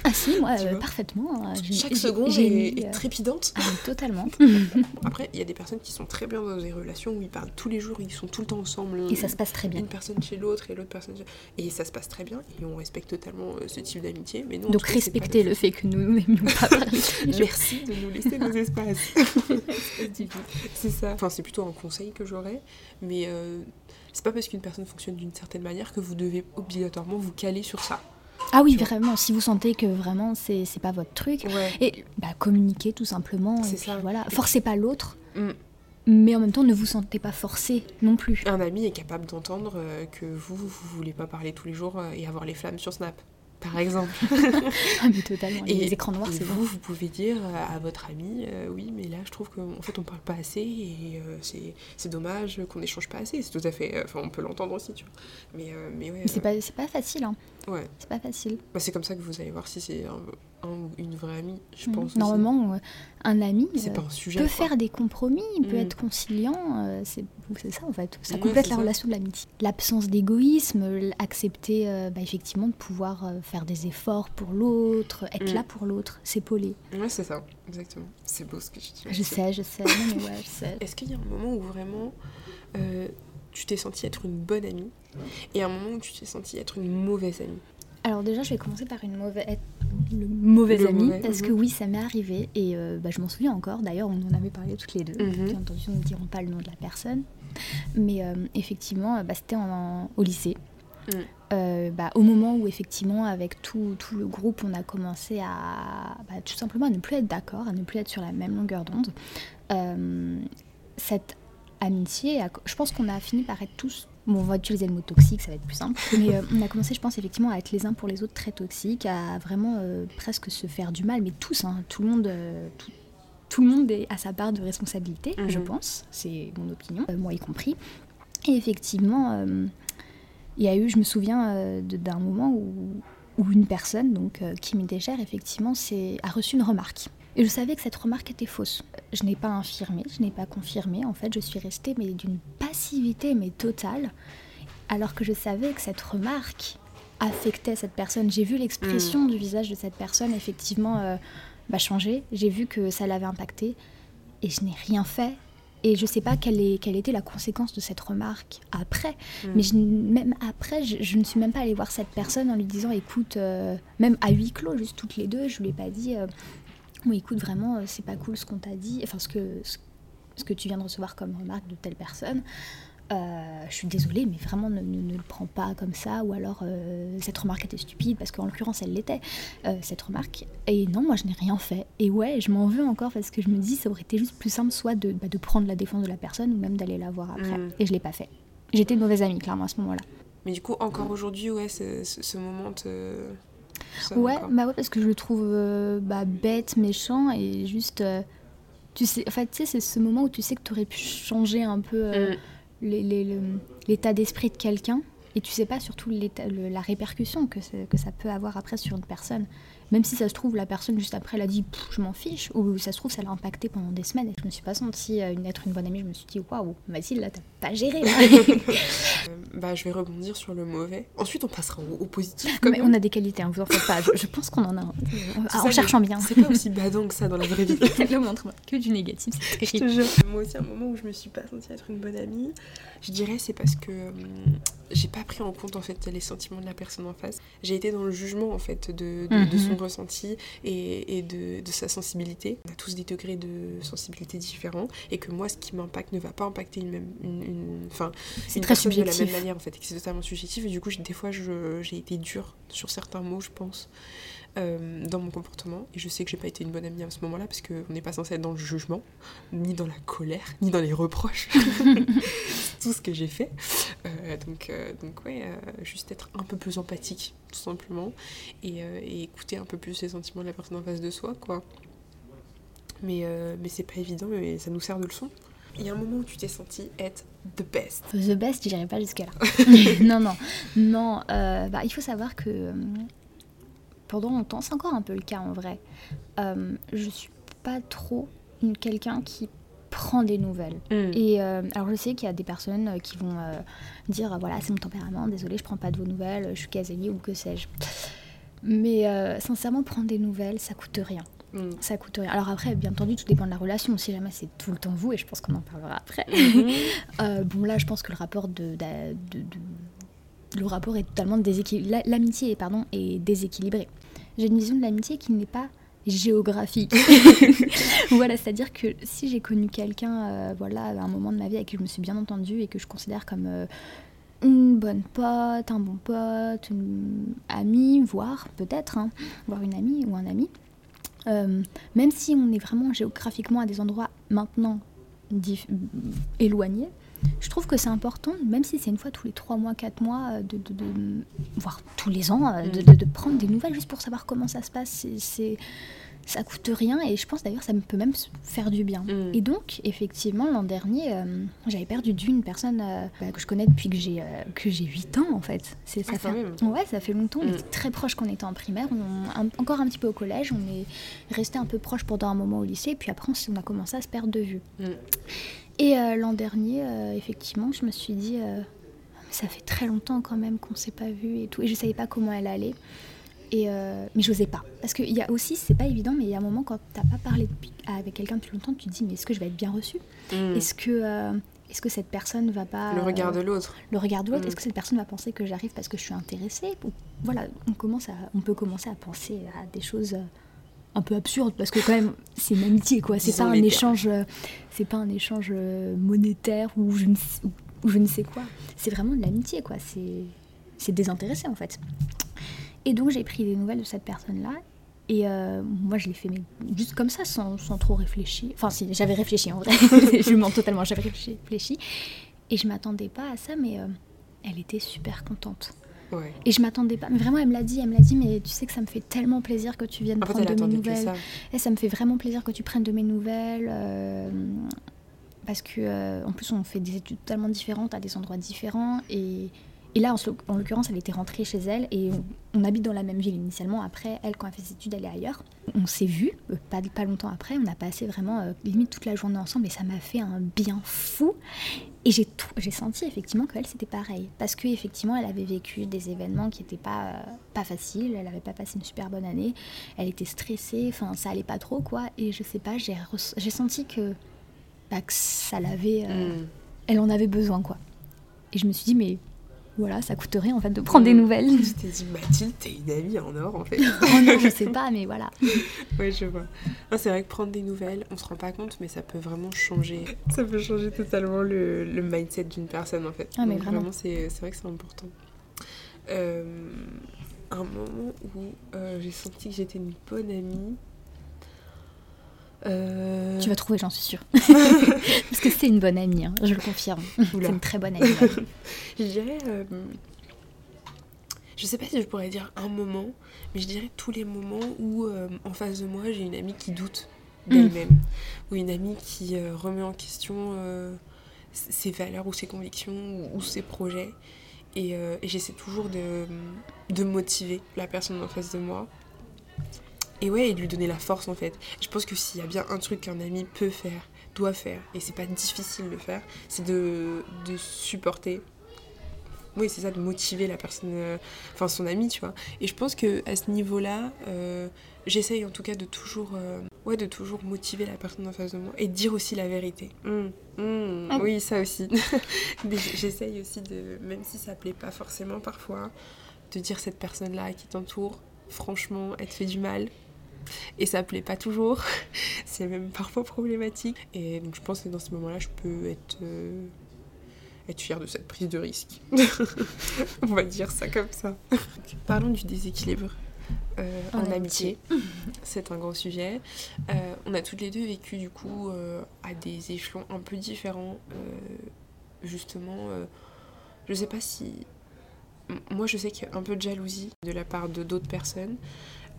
Ah si, moi, euh, parfaitement. j'ai- Chaque seconde est, mis, est euh, trépidante. ah, totalement. Après, il y a des personnes qui sont très bien dans des relations où ils parlent tous les jours, ils sont tout le temps ensemble. Et ça se passe très bien. Une personne chez l'autre et l'autre personne chez... Et ça se passe très bien et on respecte totalement euh, ce type d'amitié. Mais non, Donc respectez le fait que nous n'aimions pas Merci de nous laisser nos espaces. c'est ça. Enfin, c'est plutôt un conseil que j'aurais. Mais euh, c'est pas parce qu'une personne fonctionne d'une certaine manière que vous devez obligatoirement vous caler sur ça. Ah oui, vraiment, si vous sentez que vraiment c'est c'est pas votre truc. Ouais. Et bah, communiquez tout simplement. C'est ça. Voilà. Forcez pas l'autre, Mm. mais en même temps ne vous sentez pas forcé non plus. Un ami est capable d'entendre euh, que vous, vous voulez pas parler tous les jours euh, et avoir les flammes sur Snap. Par exemple. Ah mais totalement. Et- les écrans noirs, c'est vous, bon. vous pouvez dire à votre ami, euh, oui, mais là, je trouve qu'en fait, on parle pas assez et euh, c'est dommage qu'on n'échange pas assez. C'est tout à fait. euh, Enfin, on peut l'entendre aussi, tu vois. Mais, euh, mais ouais. C'est euh, pas, c'est pas facile, hein. Ouais. C'est pas facile. Bah, c'est comme ça que vous allez voir si c'est un, un ou une vraie amie, je Mm. pense. Normalement, euh, un ami euh, pas un sujet. peut quoi. faire des compromis, il peut Mm. être conciliant. euh, c'est ça en fait. Ça complète la ça. relation de l'amitié. L'absence d'égoïsme, accepter euh, bah, effectivement de pouvoir faire des efforts pour l'autre, être Mm. là pour l'autre, s'épauler. Ouais, c'est ça, exactement. C'est beau ce que je dis. Je sais, je sais, ouais, sais. Est-ce qu'il y a un moment où vraiment tu t'es senti être une bonne amie et un moment où tu t'es senti être une mauvaise amie Alors déjà, je vais commencer par une mauvaise, le mauvais Le ami, mauvais, parce mhm. que oui, ça m'est arrivé, et euh, bah, je m'en souviens encore, d'ailleurs, on en avait parlé toutes les deux, Mhm. bien entendu, nous ne dirons pas le nom de la personne, mais euh, effectivement, bah, c'était au lycée. Mm. Euh, bah, au moment où effectivement avec tout, tout le groupe on a commencé à tout simplement à ne plus être d'accord, à ne plus être sur la même longueur d'onde, cette amitié, a- je pense qu'on a fini par être tous, bon on va utiliser le mot toxique, ça va être plus simple, mais euh, on a commencé je pense effectivement à être les uns pour les autres très toxiques, à vraiment euh, presque se faire du mal, mais tous, hein, tout le monde... euh, tout, tout le monde à sa part de responsabilité, je Mhm. pense, c'est mon opinion, moi y compris. Et effectivement, il y a eu, je me souviens d'un moment où, où une personne, donc qui m'était chère, effectivement, a reçu une remarque. Et je savais que cette remarque était fausse. Je n'ai pas infirmé, je n'ai pas confirmé. En fait, je suis restée mais d'une passivité mais totale, alors que je savais que cette remarque affectait cette personne. J'ai vu l'expression du visage de cette personne effectivement euh, bah, changer. J'ai vu que ça l'avait impacté et je n'ai rien fait. Et je sais pas quelle, est, quelle était la conséquence de cette remarque après. Mm. Mais je même après, je, je ne suis même pas allée voir cette personne en lui disant écoute, euh, même à huis clos, juste toutes les deux, je lui ai pas dit euh, oui, écoute, vraiment, euh, c'est pas cool ce qu'on t'a dit, enfin, ce que, ce, ce que tu viens de recevoir comme remarque de telle personne. Euh, je suis désolée, mais vraiment ne, ne- ne le prends pas comme ça, ou alors euh, cette remarque était stupide, parce qu'en l'occurrence elle l'était, euh, cette remarque. Et non, moi je n'ai rien fait. Et ouais, je m'en veux encore parce que je me dis ça aurait été juste plus simple soit de, bah, de prendre la défense de la personne ou même d'aller la voir après. Mm. Et je l'ai pas fait. J'étais une mauvaise amie, clairement, à ce moment-là. Mais du coup, encore aujourd'hui, ouais, ce, ce- ce moment te. Ça Ouais, bah ouais, parce que je le trouve euh, bah, bête, méchant et juste. euh, tu sais, en fait, tu sais, c'est ce moment où tu sais que tu aurais pu changer un peu euh, Mm. les- les- le- l'état d'esprit de quelqu'un et tu sais pas surtout l'état- le- la répercussion que, ça peut avoir après sur une personne. Même si ça se trouve, la personne juste après elle a dit je m'en fiche, ou ça se trouve, ça l'a impacté pendant des semaines et je me suis pas sentie euh, une- être une bonne amie, je me suis dit waouh, Mathilde, là t'as pas géré. là. Euh, bah, je vais rebondir sur le mauvais. Ensuite, on passera au, au positif. Quand Mais même. on a des qualités, hein, vous en faites pas. Je, je pense qu'on en a. C'est en cherchant bien. C'est pas aussi badant que ça dans la vraie vie. Le montre que du négatif, c'est Je te jure. Moi aussi, un moment où je me suis pas sentie être une bonne amie, je dirais c'est parce que hum, j'ai pas pris en compte en fait les sentiments de la personne en face. J'ai été dans le jugement en fait de, de, de Mhm. son ressenti et, et de, de sa sensibilité. On a tous des degrés de sensibilité différents et que moi, ce qui m'impacte ne va pas impacter une même, une, une- enfin, C'est très personne de la même subjectif. manière en fait, et c'est totalement subjectif. Et du coup, des fois, j'ai été dure sur certains mots, je pense, euh, dans mon comportement. Et je sais que j'ai pas été une bonne amie à ce moment-là, parce qu'on n'est pas censé être dans le jugement, ni dans la colère, ni dans les reproches. Tout ce que j'ai fait. Euh, donc, euh, donc, ouais, juste être un peu plus empathique, tout simplement, et, et écouter un peu plus les sentiments de la personne en face de soi, quoi. Mais, euh, mais c'est pas évident, mais ça nous sert de leçon. Il y a un moment où tu t'es senti être the best. The best, j'irai pas jusqu'à là. non, non, non. euh, bah, il faut savoir que euh, pendant longtemps, c'est encore un peu le cas en vrai. Euh, je suis pas trop quelqu'un qui prend des nouvelles. Mm. Et euh, alors je sais qu'il y a des personnes qui vont dire voilà c'est mon tempérament, désolé je prends pas de vos nouvelles, je suis casanier ou que sais-je. Mais sincèrement prendre des nouvelles ça coûte rien. Mm. Ça coûte rien. Alors après bien entendu tout dépend de la relation. Si jamais c'est tout le temps vous et je pense qu'on en parlera après. Mhm. Euh, bon là je pense que le rapport de, d'a- de- de- le rapport est totalement déséquilibré. L'amitié pardon est déséquilibrée. J'ai une vision de l'amitié qui n'est pas géographique. voilà, c'est-à-dire que si j'ai connu quelqu'un, euh, voilà, à un moment de ma vie avec qui je me suis bien entendue et que je considère comme euh, une bonne pote, un bon pote, une amie, voire peut-être, hein, voire une amie ou un ami, euh, même si on est vraiment géographiquement à des endroits maintenant éloignés, je trouve que c'est important, même si c'est une fois tous les trois mois, quatre mois, euh, de, de- de- voire tous les ans, euh, de, Mm. de- prendre des nouvelles juste pour savoir comment ça se passe. C'est- ça coûte rien et je pense d'ailleurs ça me peut même faire du bien. Mm. Et donc, effectivement, l'an dernier, euh, j'avais perdu d'une personne euh, bah, que je connais depuis que j'ai, euh, que j'ai 8 ans en fait. C'est, ça Ah, quand fait. Ouais, ça fait longtemps. On Mm. était très proches quand on était en primaire. On, un- encore un petit peu au collège. On est resté un peu proches pendant un moment au lycée. Puis après, on, a commencé à se perdre de vue. Mm. Et euh, l'an dernier, effectivement, je me suis dit, ça fait très longtemps quand même qu'on s'est pas vu et tout. Et je savais pas comment elle allait. Et euh, mais j'osais pas. Parce qu'il y a aussi, c'est pas évident, mais il y a un moment quand t'as pas parlé depuis- avec quelqu'un depuis longtemps, tu te dis, mais est-ce que je vais être bien reçue? Mm. Est-ce que. euh, est-ce que cette personne va pas... Le regard de euh, l'autre. le regard de l'autre, Mm. est-ce que cette personne va penser que j'arrive parce que je suis intéressée? Voilà, on, commence à, on peut commencer à penser à des choses euh, un peu absurdes parce que quand même c'est une amitié quoi. C'est pas un échange, c'est pas un échange monétaire ou je ne sais, ou- ou je ne sais quoi. C'est vraiment de l'amitié quoi. C'est c'est désintéressé en fait. Et donc j'ai pris des nouvelles de cette personne là. Et euh, moi, je l'ai fait mais juste comme ça, sans, sans trop réfléchir. Enfin, si, j'avais réfléchi en vrai. je mens totalement, j'avais réfléchi. Et je m'attendais pas à ça, mais euh, elle était super contente. Ouais. Et je m'attendais pas. Mais vraiment, elle me l'a dit. Elle me l'a dit, mais tu sais que ça me fait tellement plaisir que tu viennes En prendre de mes nouvelles. ça. Et ça me fait vraiment plaisir que tu prennes de mes nouvelles. euh, parce que, en plus, on fait des études totalement différentes à des endroits différents. Et, et là, en, ce- en l'occurrence, elle était rentrée chez elle. Et on, on habite dans la même ville initialement. Après, elle, quand elle fait ses études, elle est ailleurs. On s'est vus, euh, pas, pas longtemps après. On a passé vraiment euh, limite toute la journée ensemble. Et ça m'a fait un bien fou. Et j'ai senti effectivement qu'elle, c'était pareil. Parce qu'effectivement, elle avait vécu des événements qui n'étaient pas, euh, pas faciles. Elle n'avait pas passé une super bonne année. Elle était stressée. Enfin, ça allait pas trop, quoi. Et je sais pas, j'ai j'ai senti que, bah, que ça l'avait. euh, Mm. Elle en avait besoin, quoi. Et je me suis dit, mais voilà, ça coûte rien, en fait, de prendre des nouvelles. Je t'ai dit, Mathilde, t'es une amie en or en fait. oh non, je sais pas, mais voilà. Ouais, je vois. C'est vrai que prendre des nouvelles, on se rend pas compte, mais ça peut vraiment changer. Ça peut changer totalement le, le mindset d'une personne en fait. Ah, mais Donc, vraiment. c'est c'est vrai que c'est important. Euh, un moment où euh, j'ai senti que j'étais une bonne amie. Euh... Tu vas trouver, j'en suis sûre. Parce que c'est une bonne amie, hein, je le confirme. C'est une très bonne amie. Je dirais. euh, je sais pas si je pourrais dire un moment, mais je dirais tous les moments où euh, en face de moi j'ai une amie qui doute d'elle-même, ou une amie qui euh, remet en question ses valeurs ou ses convictions ou, ou ses projets. Et, et j'essaie toujours de, de motiver la personne en face de moi. Et ouais, et de lui donner la force en fait. Je pense que s'il y a bien un truc qu'un ami peut faire, doit faire, et c'est pas difficile de faire, c'est de, de supporter. Oui, c'est ça, de motiver la personne, euh, enfin son ami, tu vois. Et je pense que à ce niveau-là, euh, j'essaye en tout cas de toujours, euh, ouais, de toujours motiver la personne en face de moi et de dire aussi la vérité. Hum, hum, Ah. Oui, ça aussi. Mais j'essaye aussi de, même si ça plaît pas forcément parfois, de dire cette personne-là qui t'entoure, franchement, elle te fait du mal. Et ça plaît pas toujours. c'est même parfois problématique. Et donc je pense que dans ce moment-là, je peux être, euh, être fière de cette prise de risque. On va dire ça comme ça. Parlons du déséquilibre euh, En en, amitié. amitié. C'est un grand sujet. Euh, on a toutes les deux vécu du coup euh, à des échelons un peu différents. justement, je sais pas si. Moi, je sais qu'il y a un peu de jalousie de la part de d'autres personnes.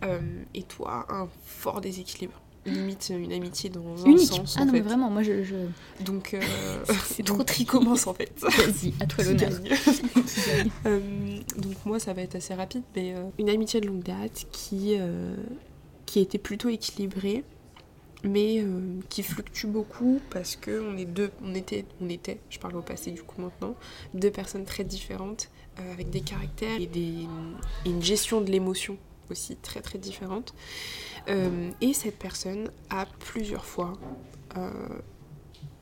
Euh, et toi, un fort déséquilibre. limite une amitié dans Unique. un sens. ah en non, fait. mais vraiment, moi je. je... Donc, euh, C'est trop qui commence en fait Vas-y, à toi l'honneur. Euh, donc moi ça va être assez rapide, mais euh, une amitié de longue date qui, euh, qui était plutôt équilibrée, mais euh, qui fluctue beaucoup parce que on est deux, on était, on était, je parle au passé du coup maintenant, deux personnes très différentes euh, avec des caractères et, des, et une gestion de l'émotion aussi très très différente. Euh, et cette personne a plusieurs fois euh,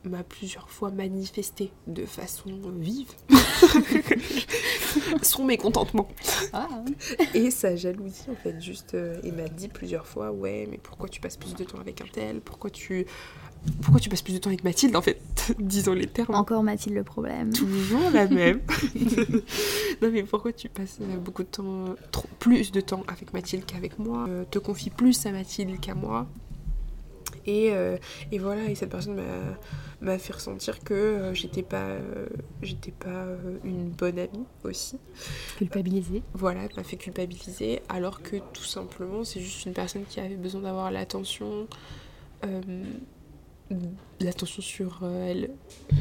m'a plusieurs fois manifesté de façon vive son mécontentement. Ah, et sa jalousie en fait juste euh, et m'a dit plusieurs fois ouais mais pourquoi tu passes plus de temps avec un tel? Pourquoi tu pourquoi tu passes plus de temps avec Mathilde en fait disons les termes encore Mathilde le problème. toujours la même non mais pourquoi tu passes euh, beaucoup de temps euh, trop, plus de temps avec Mathilde qu'avec moi euh, te confie plus à Mathilde qu'à moi et, euh, et voilà et cette personne m'a fait ressentir que euh, j'étais pas euh, j'étais pas une bonne amie aussi Culpabilisée. voilà, elle m'a fait culpabiliser, alors que tout simplement, c'est juste une personne qui avait besoin d'avoir l'attention, l'attention sur euh, elle.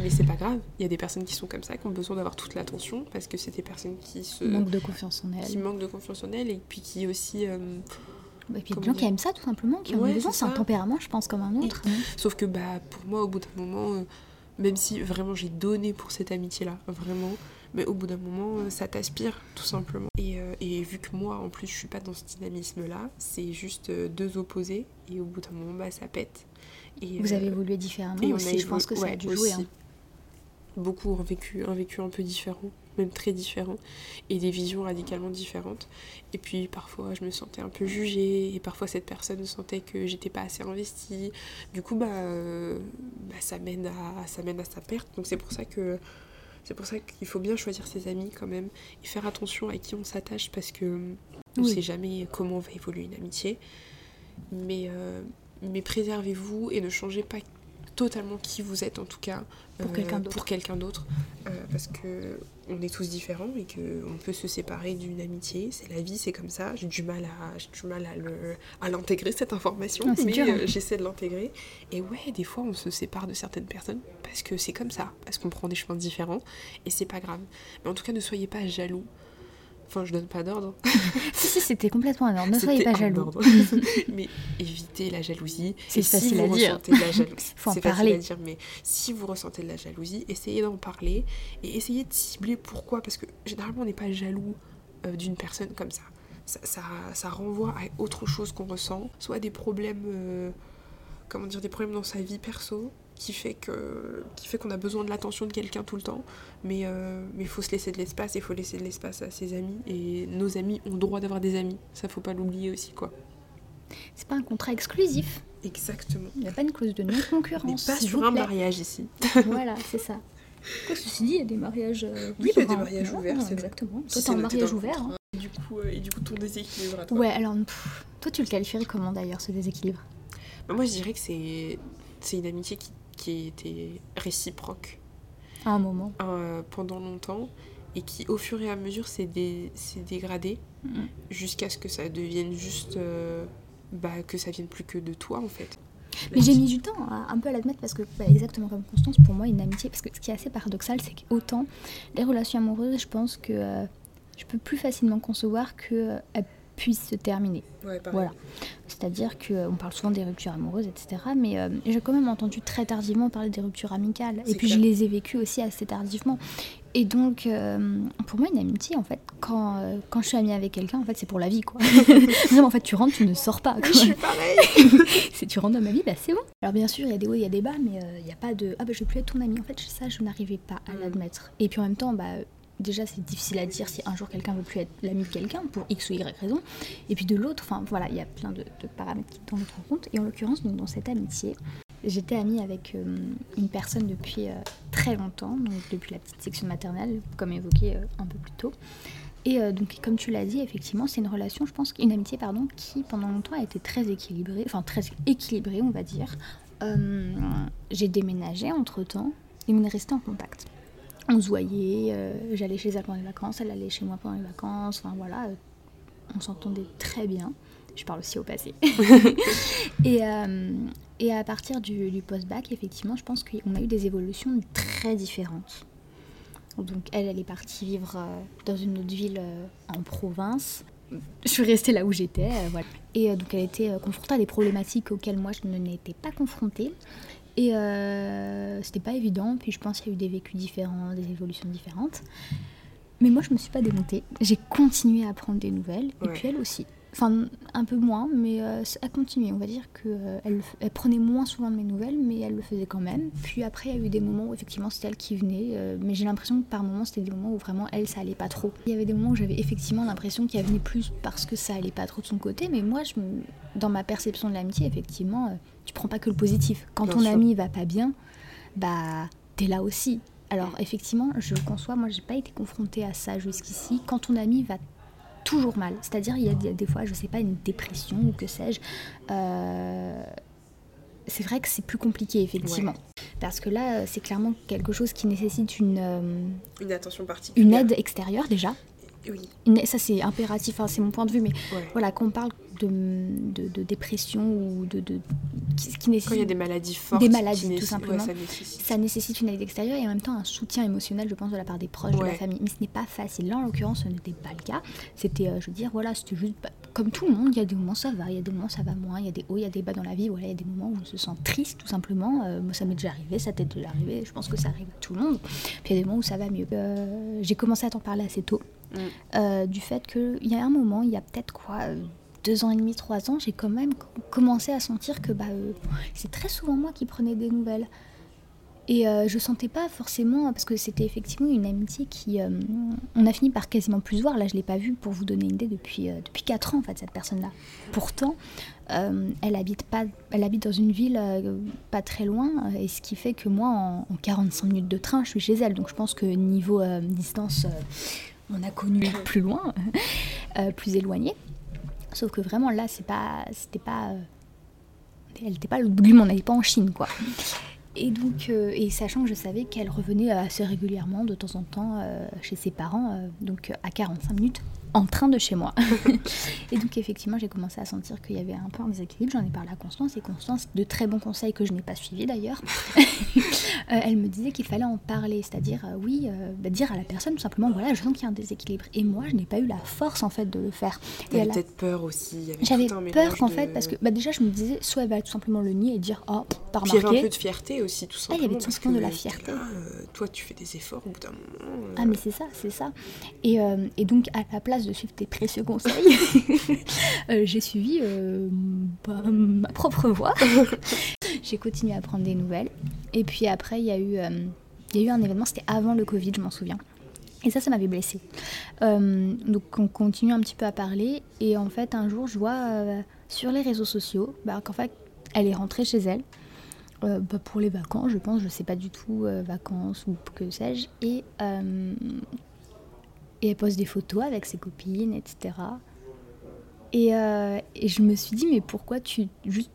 Mais c'est pas grave, il y a des personnes qui sont comme ça, qui ont besoin d'avoir toute l'attention, parce que c'est des personnes qui se... Manque de confiance en qui elle. manquent de confiance en elle, et puis qui aussi... euh, Et puis il y a des gens qui aiment ça tout simplement, qui en Ouais, ont besoin. c'est un tempérament, je pense, comme un autre. Sauf que bah, pour moi, au bout d'un moment, euh, même si vraiment j'ai donné pour cette amitié-là, vraiment, mais au bout d'un moment, euh, ça t'aspire, tout simplement. Et, euh, et vu que moi, en plus, je suis pas dans ce dynamisme-là, c'est juste euh, deux opposés, et au bout d'un moment, bah, ça pète. Et, Vous euh, avez évolué différemment et on aussi, a je pense que ça a dû jouer. hein. Beaucoup ont vécu un vécu un peu différent, même très différent, et des visions radicalement différentes. Et puis parfois je me sentais un peu jugée, et parfois cette personne sentait que j'étais pas assez investie. Du coup, bah, euh, bah, ça, mène à, ça mène à sa perte. Donc c'est pour ça que c'est pour ça qu'il faut bien choisir ses amis quand même, et faire attention à qui on s'attache, parce que on Oui. sait jamais comment va évoluer une amitié. Mais, euh, mais préservez-vous et ne changez pas totalement qui vous êtes en tout cas Pour quelqu'un d'autre. pour quelqu'un d'autre euh, parce que on est tous différents et que on peut se séparer d'une amitié c'est la vie c'est comme ça j'ai du mal à j'ai du mal à le à l'intégrer cette information Ah, mais dur, hein. euh, j'essaie de l'intégrer et ouais des fois on se sépare de certaines personnes parce que c'est comme ça parce qu'on prend des chemins différents et c'est pas grave mais en tout cas ne soyez pas jaloux enfin je donne pas d'ordre Si, si, c'était complètement un ordre. Ne soyez pas jaloux. mais évitez la jalousie. C'est si facile à dire. de la jalousie, Faut en c'est facile parler. à dire, mais si vous ressentez de la jalousie, essayez d'en parler et essayez de cibler pourquoi. Parce que généralement, on n'est pas jaloux euh, d'une personne comme ça. Ça, ça. ça renvoie à autre chose qu'on ressent, soit des problèmes, euh, comment dire, des problèmes dans sa vie perso qui fait que qui fait qu'on a besoin de l'attention de quelqu'un tout le temps mais euh, mais il faut se laisser de l'espace et il faut laisser de l'espace à ses amis et nos amis ont le droit d'avoir des amis ça faut pas l'oublier aussi quoi C'est pas un contrat exclusif. exactement Il n'y a pas une clause de on n'est non-concurrence. pas sur un plaît. mariage ici Voilà, c'est ça. Quoi, ceci dit, il y a des mariages. euh, Oui, il y a des mariages ouverts, c'est. Exactement. Toi, t'es noté mariage ouvert. hein. et du coup euh, et du coup ton déséquilibre à toi Ouais, alors, pff, toi, tu le qualifierais comment d'ailleurs, ce déséquilibre? Bah, moi je dirais que c'est c'est une amitié qui, qui était réciproque À un moment. euh, pendant longtemps et qui au fur et à mesure s'est dé- dégradé Mhm. jusqu'à ce que ça devienne juste euh, bah, que ça vienne plus que de toi en fait Mais j'ai mis du temps à- un peu à l'admettre parce que, bah, exactement comme Constance, pour moi, une amitié. Parce que ce qui est assez paradoxal, c'est qu'autant les relations amoureuses, je pense que euh, je peux plus facilement concevoir qu'elles puissent se terminer. ouais. Voilà. C'est-à-dire qu'on parle souvent des ruptures amoureuses, etc. Mais euh, j'ai quand même entendu très tardivement parler des ruptures amicales. Et puis clair. je les ai vécues aussi assez tardivement. Et donc, euh, pour moi, une amitié, en fait, quand, euh, quand je suis amie avec quelqu'un, en fait, c'est pour la vie, quoi. Vraiment, en fait, tu rentres, tu ne sors pas. quoi. je suis pareil si tu rentres dans ma vie, bah, c'est bon. Alors bien sûr, il y a des hauts, il y a des bas, mais euh, il n'y a pas de ah bah je veux plus être ton ami. En fait, ça, je n'arrivais pas à Mm. l'admettre. Et puis en même temps, bah déjà c'est difficile à dire si un jour quelqu'un veut plus être l'ami de quelqu'un pour x ou y raison. Et puis de l'autre, enfin voilà, il y a plein de, paramètres qui entrent en compte. Et en l'occurrence, dans cette amitié, j'étais amie avec euh, une personne depuis euh, très longtemps, depuis la petite section maternelle, comme évoqué euh, un peu plus tôt. Et donc, comme tu l'as dit, effectivement, c'est une relation, je pense, une amitié, pardon, qui pendant longtemps a été très équilibrée, enfin très équilibrée, on va dire. J'ai déménagé entre temps et on est resté en contact. On se voyait, euh, j'allais chez elle pendant les vacances, elle allait chez moi pendant les vacances, enfin voilà, euh, on s'entendait très bien. Je parle aussi au passé. et, euh, et à partir du, du post-bac, effectivement, je pense qu'on a eu des évolutions très différentes. Donc elle, elle est partie vivre dans une autre ville en province. Je suis restée là où j'étais, voilà. Et donc elle était confrontée à des problématiques auxquelles moi je ne n'étais pas confrontée. Et euh, c'était pas évident. Puis je pense qu'il y a eu des vécus différents, des évolutions différentes. Mais moi je me suis pas démontée. J'ai continué à apprendre des nouvelles. Et puis elle aussi. Enfin, un peu moins, mais euh, elle continué. On va dire qu'elle elle, elle prenait moins souvent de mes nouvelles, mais elle le faisait quand même. Puis après, il y a eu des moments où effectivement c'était elle qui venait, euh, mais j'ai l'impression que par moments c'était des moments où vraiment elle, ça allait pas trop. Il y avait des moments où j'avais effectivement l'impression qu'elle venait plus parce que ça allait pas trop de son côté, mais moi, je dans ma perception de l'amitié, effectivement, euh, tu prends pas que le positif. Quand Bien ton sûr. ami va pas bien, bah t'es là aussi. Alors effectivement, je le conçois, moi j'ai pas été confrontée à ça jusqu'ici. Quand ton ami va toujours mal, c'est-à-dire il y, a- il y a des fois, je sais pas, une dépression ou que sais-je, euh, c'est vrai que c'est plus compliqué effectivement. Parce que là, euh, c'est clairement quelque chose qui nécessite une, euh, Une attention particulière. une aide extérieure déjà. Oui. Ça c'est impératif, hein, c'est mon point de vue, mais Ouais. voilà, quand on parle de, de, de dépression ou de, de qui, qui nécessite Quand il y a des maladies fortes. Des maladies, tout simplement. ouais, ça nécessite. ça nécessite une aide extérieure et en même temps un soutien émotionnel, je pense, de la part des proches, de la famille. Mais ce n'est pas facile. Là, en l'occurrence, ce n'était pas le cas. C'était, euh, je veux dire, voilà, c'était juste bah, comme tout le monde. Il y a des moments ça va, il y a des moments ça va moins, il y a des hauts, il y a des bas dans la vie. Voilà, il y a des moments où on se sent triste, tout simplement. Euh, moi, ça m'est déjà arrivé, ça t'est déjà arrivé. Je pense que ça arrive à tout le monde. Puis il y a des moments où ça va mieux. Euh, J'ai commencé à t'en parler assez tôt. Euh, du fait qu'il y a un moment, il y a peut-être quoi, euh, deux ans et demi, trois ans, j'ai quand même co- commencé à sentir que bah, euh, c'est très souvent moi qui prenais des nouvelles. Et je sentais pas forcément, parce que c'était effectivement une amitié qui. on a fini par quasiment plus voir. Là, je l'ai pas vue, pour vous donner une idée, depuis, depuis 4 ans, en fait, cette personne-là. Pourtant, elle, habite pas, elle habite dans une ville pas très loin, et ce qui fait que moi, en, en 45 minutes de train, je suis chez elle. Donc je pense que niveau distance, on a connu plus loin, euh, plus éloigné. Sauf que vraiment, là, c'est pas, c'était pas. euh, elle n'était pas l'autre bout du monde, elle n'est pas en Chine, quoi. Et donc, euh, et sachant que je savais qu'elle revenait assez régulièrement, de temps en temps, euh, chez ses parents, euh, donc à 45 minutes, en train de chez moi. et donc, effectivement, j'ai commencé à sentir qu'il y avait un peu un déséquilibre. J'en ai parlé à Constance, et Constance, de très bons conseils que je n'ai pas suivis d'ailleurs, elle me disait qu'il fallait en parler, c'est-à-dire, oui, bah, dire à la personne tout simplement, voilà, je sens qu'il y a un déséquilibre. Et moi, je n'ai pas eu la force, en fait, de le faire. A- peut-être peur aussi. J'avais peur de- fait, parce que bah, déjà, je me disais, soit elle va tout simplement le nier et dire, oh, t'as Puis il y avait un remarqué. peu de fierté aussi, tout Ah, il y avait tout parce simplement de la fierté. là, euh, toi, tu fais des efforts au bout d'un moment. euh, Ah mais c'est ça, c'est ça. Et, euh, et donc à la place de suivre tes précieux conseils, euh, j'ai suivi euh, bah, ma propre voie. j'ai continué à prendre des nouvelles. Et puis après, il y, a eu, il y a eu un événement, c'était avant le Covid, je m'en souviens. Et ça, ça m'avait blessée. Donc on continue un petit peu à parler. Et en fait, un jour, je vois sur les réseaux sociaux bah, qu'en fait, elle est rentrée chez elle. Euh, bah, pour les vacances, je pense, je sais pas du tout, euh, vacances ou que sais-je. Et, euh, et elle poste des photos avec ses copines, etc. Et, euh, et je me suis dit, mais pourquoi tu juste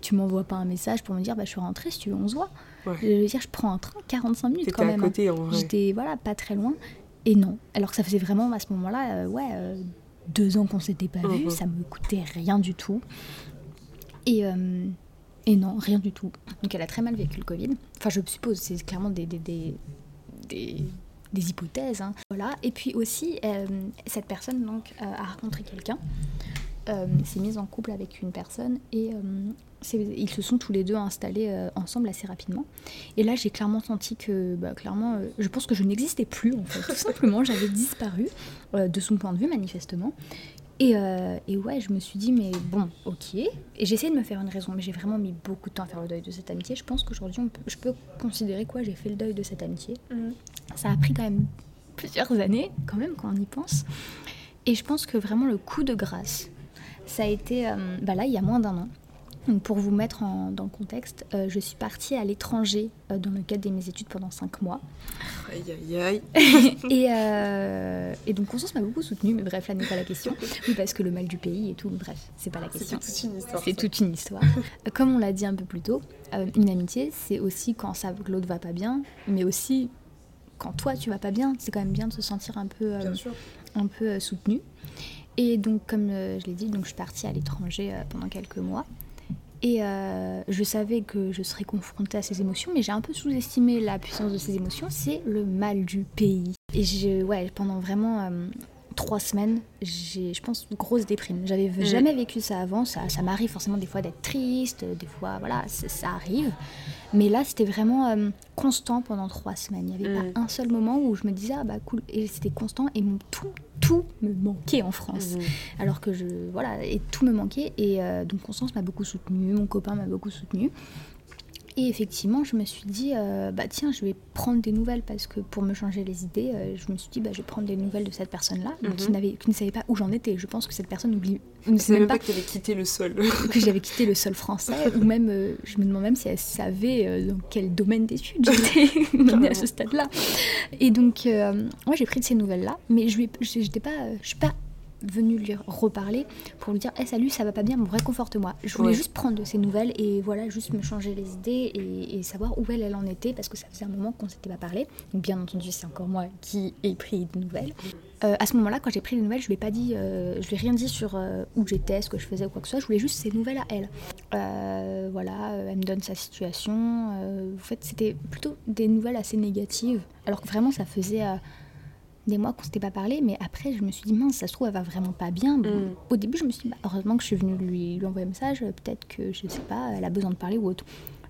tu m'envoies pas un message pour me dire, bah, je suis rentrée, si tu veux, on se voit. Ouais. Je veux dire, je prends un train, 45 minutes quand à même. hein. côté en vrai. J'étais voilà, pas très loin. Et non. Alors que ça faisait vraiment à ce moment-là, euh, ouais, euh, deux ans qu'on s'était pas vu, Mhm. ça me coûtait rien du tout. Et, euh, et non, rien du tout. Donc elle a très mal vécu le Covid. Enfin, je suppose, c'est clairement des, des, des, des- hypothèses. hein. Voilà. Et puis aussi, euh, cette personne donc, euh, a rencontré quelqu'un, euh, s'est mise en couple avec une personne et euh, ils se sont tous les deux installés ensemble assez rapidement. Et là, j'ai clairement senti que, bah, clairement, je pense que je n'existais plus, en fait. Tout simplement, j'avais disparu de son point de vue, manifestement. Et, euh, et ouais, je me suis dit, mais bon, ok. Et j'ai essayé de me faire une raison, mais j'ai vraiment mis beaucoup de temps à faire le deuil de cette amitié. Je pense qu'aujourd'hui, je peux considérer quoi j'ai fait le deuil de cette amitié. Mhm. Ça a pris quand même plusieurs années, quand même, quand on y pense. Et je pense que vraiment le coup de grâce, ça a été, euh, bah là, il y a moins d'un an. Donc pour vous mettre en- dans le contexte, euh, je suis partie à l'étranger euh, dans le cadre de mes études pendant cinq mois. Aïe aïe aïe. Et, euh, et donc Constance m'a beaucoup soutenue, mais bref, là n'est pas la question. Oui, parce que le mal du pays et tout, bref, c'est pas la question. toute une histoire. C'est toute une histoire. Comme on l'a dit un peu plus tôt, une amitié, c'est aussi quand ça, l'autre va pas bien, mais aussi quand toi tu vas pas bien. C'est quand même bien de se sentir un peu, un peu soutenu. Et donc, comme je l'ai dit, donc, je suis partie à l'étranger pendant quelques mois. Et je savais que je serais confrontée à ces émotions, mais j'ai un peu sous-estimé la puissance de ces émotions. C'est le mal du pays. Et je, ouais, pendant vraiment trois semaines, j'ai, je pense, une grosse déprime. J'avais mm. jamais vécu ça avant. Ça, ça m'arrive forcément des fois d'être triste, des fois, voilà, ça arrive. Mais là, c'était vraiment euh, constant pendant trois semaines. Il n'y avait pas mm. un seul moment où je me disais, ah bah cool. Et c'était constant et tout, tout me manquait en France. Mm. Alors que je, voilà, et tout me manquait. Et euh, donc Constance m'a beaucoup soutenue, mon copain m'a beaucoup soutenue. Et effectivement, je me suis dit, euh, bah tiens, je vais prendre des nouvelles parce que pour me changer les idées, euh, je me suis dit, bah, je vais prendre des nouvelles de cette personne-là, qui, mhm. n'avait, qui ne savait pas où j'en étais. Je pense que cette personne oublie, ne savait même pas, que tu avais quitté le sol. que j'avais quitté le sol français, ou même, euh, je me demande même si elle savait dans quel domaine d'études j'étais à ce stade-là. Et donc, moi, j'ai pris de ces nouvelles-là, mais je n'étais pas, je suis pas venu lui reparler pour lui dire hey, salut ça va pas bien bon réconforte-moi. Je voulais juste prendre de ses nouvelles et voilà juste me changer les idées et, savoir où elle elle en était parce que ça faisait un moment qu'on s'était pas parlé. Donc bien entendu c'est encore moi qui ai pris des nouvelles. Euh, à ce moment-là quand j'ai pris les nouvelles je lui ai pas dit euh, je lui ai rien dit sur euh, où j'étais ce que je faisais ou quoi que ce soit. Je voulais juste ses nouvelles à elle. Voilà elle me donne sa situation en fait c'était plutôt des nouvelles assez négatives alors que vraiment ça faisait des mois qu'on s'était pas parlé, mais après je me suis dit mince, ça se trouve elle va vraiment pas bien. Mm. Au début je me suis dit bah, heureusement que je suis venue lui, lui envoyer un message, peut-être que je sais pas, elle a besoin de parler ou autre.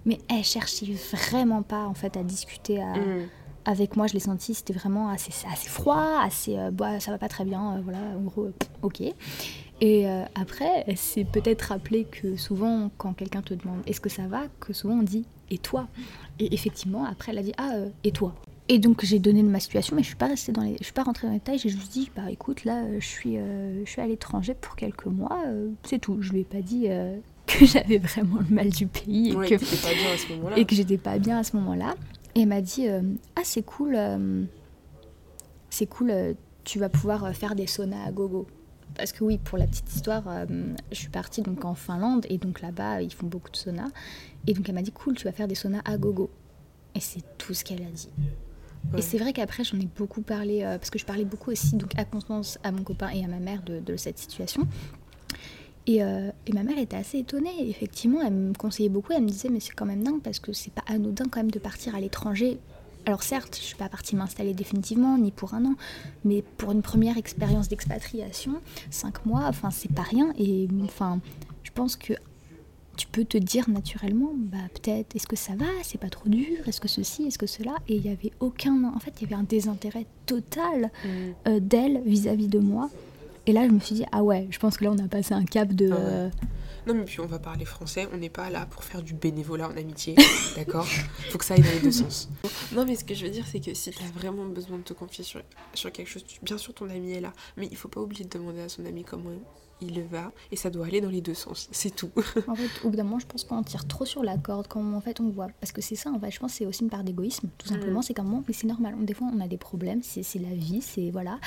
Mais elle cherchait vraiment pas en fait à discuter mm. avec moi. Je l'ai senti, c'était vraiment assez, assez froid, assez euh, bah, ça va pas très bien, euh, voilà, en gros, ok. Et euh, après, elle s'est peut-être rappelé que souvent, quand quelqu'un te demande est-ce que ça va, que souvent on dit et toi Et effectivement, après, elle a dit ah, et toi et donc j'ai donné ma situation, mais je suis pas restée dans les, je suis pas rentrée dans les détails. J'ai juste dit, bah écoute, là, je suis, euh, je suis à l'étranger pour quelques mois, euh, c'est tout. Je lui ai pas dit euh, que j'avais vraiment le mal du pays et que, ce moment-là. et que j'étais pas bien à ce moment-là. Et elle m'a dit, ah c'est cool, c'est cool, tu vas pouvoir faire des saunas à gogo. Parce que oui, pour la petite histoire, je suis partie donc en Finlande et donc là-bas ils font beaucoup de saunas. Et donc elle m'a dit, cool, tu vas faire des saunas à gogo. Et c'est tout ce qu'elle a dit. Et c'est vrai qu'après, j'en ai beaucoup parlé, euh, parce que je parlais beaucoup aussi donc, à Constance, à mon copain et à ma mère de, cette situation. Et, euh, et, ma mère était assez étonnée. effectivement, elle me conseillait beaucoup. Elle me disait, mais c'est quand même dingue parce que c'est pas anodin quand même de partir à l'étranger. Alors certes, je suis pas partie m'installer définitivement, ni pour un an, mais pour une première expérience d'expatriation, cinq mois, enfin c'est pas rien. Et enfin, je pense que tu peux te dire naturellement, bah peut-être, est-ce que ça va, c'est pas trop dur, est-ce que ceci, est-ce que cela, et il y avait aucun, en fait, il y avait un désintérêt total mm. euh, d'elle vis-à-vis de moi. Et là, je me suis dit, ah ouais, je pense que là, on a passé un cap de. Ah non, mais puis on va parler français, on n'est pas là pour faire du bénévolat en amitié, d'accord? Faut que ça aille dans les deux sens. Non, mais ce que je veux dire, c'est que si tu as vraiment besoin de te confier sur, sur quelque chose, bien sûr, ton ami est là, mais il faut pas oublier de demander à son ami comment il va et ça doit aller dans les deux sens, c'est tout. en fait, au bout d'un moment, je pense qu'on tire trop sur la corde quand en fait on voit. Parce que c'est ça, en fait, je pense que c'est aussi une part d'égoïsme, tout simplement. Mm. C'est qu'à un moment, mais c'est normal. Des fois, on a des problèmes, c'est la vie, c'est voilà.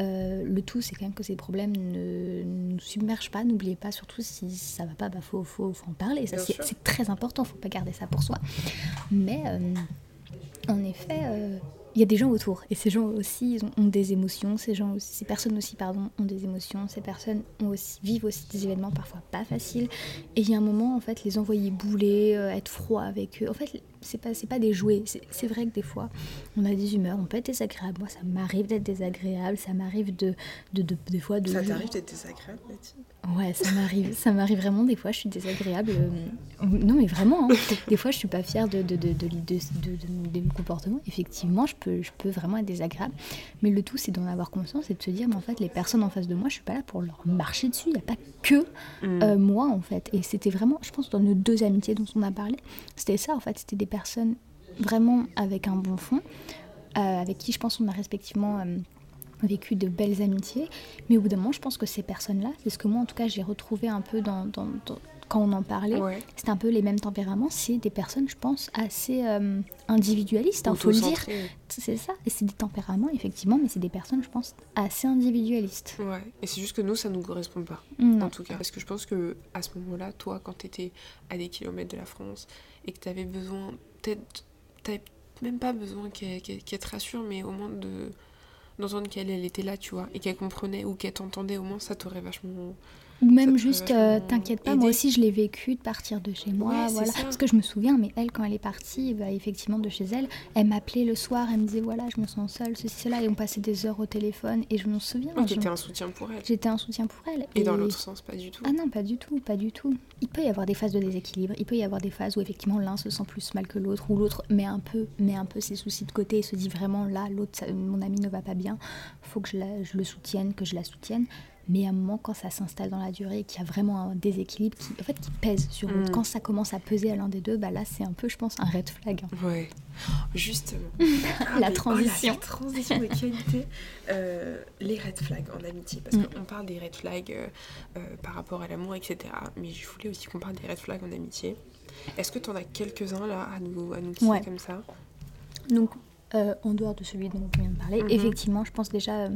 Euh, le tout, c'est quand même que ces problèmes ne nous submergent pas. N'oubliez pas, surtout si ça va pas, bah faut, faut, faut en parler. Ça, c'est très important, faut pas garder ça pour soi. Mais euh, en effet. Euh, il y a des gens autour. Et ces gens aussi ont, des émotions. Ces gens ces personnes aussi pardon ont des émotions. Ces personnes aussi, vivent aussi des événements parfois pas faciles. Et il y a un moment en fait les envoyer bouler euh, être froid avec eux. En fait c'est pas c'est pas des jouets c'est vrai que des fois on a des humeurs on peut être désagréable moi ça m'arrive d'être désagréable ça m'arrive de, de, de, des fois de ça t'arrive d'être désagréable Ouais, ça m'arrive. ça m'arrive vraiment. Des fois, je suis désagréable. Euh, non, mais vraiment. Hein. Des fois, je suis pas fière de, de, de, de, de, mon comportement. Effectivement, je peux, je peux vraiment être désagréable. Mais le tout, c'est d'en avoir conscience et de se dire, mais en fait, les personnes en face de moi, je suis pas là pour leur marcher dessus. Il n'y a pas que mm. euh, moi, en fait. Et c'était vraiment, je pense, dans nos deux amitiés dont on a parlé, c'était ça, en fait. C'était des vraiment avec un bon fond, euh, avec qui, je pense, on a respectivement vécu de belles amitiés, mais au bout d'un moment, je pense que ces personnes-là, c'est ce que moi, en tout cas, j'ai retrouvé un peu dans, quand on en parlait, c'est un peu les mêmes tempéraments. C'est des personnes, je pense, assez euh, individualistes, il hein, faut le dire. C'est ça, et c'est des tempéraments, effectivement, mais c'est des personnes, je pense, assez individualistes. Ouais, et c'est juste que nous, ça ne nous correspond pas, en tout cas. Parce que je pense que à ce moment-là, toi, quand tu étais à des kilomètres de la France et que tu avais besoin, peut-être, même pas besoin qu'elle te rassure, mais au moins de d'entendre qu'elle elle était là, tu vois, et qu'elle comprenait ou qu'elle t'entendait, au moins ça t'aurait vachement. Ou même te juste, euh, t'inquiète pas, moi aussi je l'ai vécu de partir de chez moi. Ouais, voilà. Parce que je me souviens, mais elle, quand elle est partie, bah, effectivement, de chez elle, elle m'appelait le soir, elle me disait voilà, je me sens seule, ceci, cela, et on passait des heures au téléphone, et je m'en souviens. Oh, je- t'étais un soutien pour elle. J'étais un soutien pour elle. Et dans l'autre sens, pas du tout. Ah non, pas du tout, pas du tout. Il peut y avoir des phases de déséquilibre, il peut y avoir des phases où effectivement l'un se sent plus mal que l'autre, ou l'autre met un peu, met un peu ses soucis de côté et se dit vraiment là, l'autre, mon ami ne va pas bien, faut que je, la- je le soutienne, que je la soutienne. Mais à un moment, quand ça s'installe dans la durée, et qu'il y a vraiment un déséquilibre qui, en fait, qui pèse sur l'autre, Mm. quand ça commence à peser à l'un des deux, bah là, c'est un peu, je pense, un red flag. hein. Ouais, justement. La mais- oh transition. la transition de qualité. Euh, les red flags en amitié. Parce Mm. qu'on parle des red flags euh, euh, par rapport à l'amour, etc. Mais je voulais aussi qu'on parle des red flags en amitié. Est-ce que tu en as quelques-uns là à nous, à nous Ouais. comme ça? Donc, euh, en dehors de celui dont on vient de parler, Mhm. effectivement, je pense déjà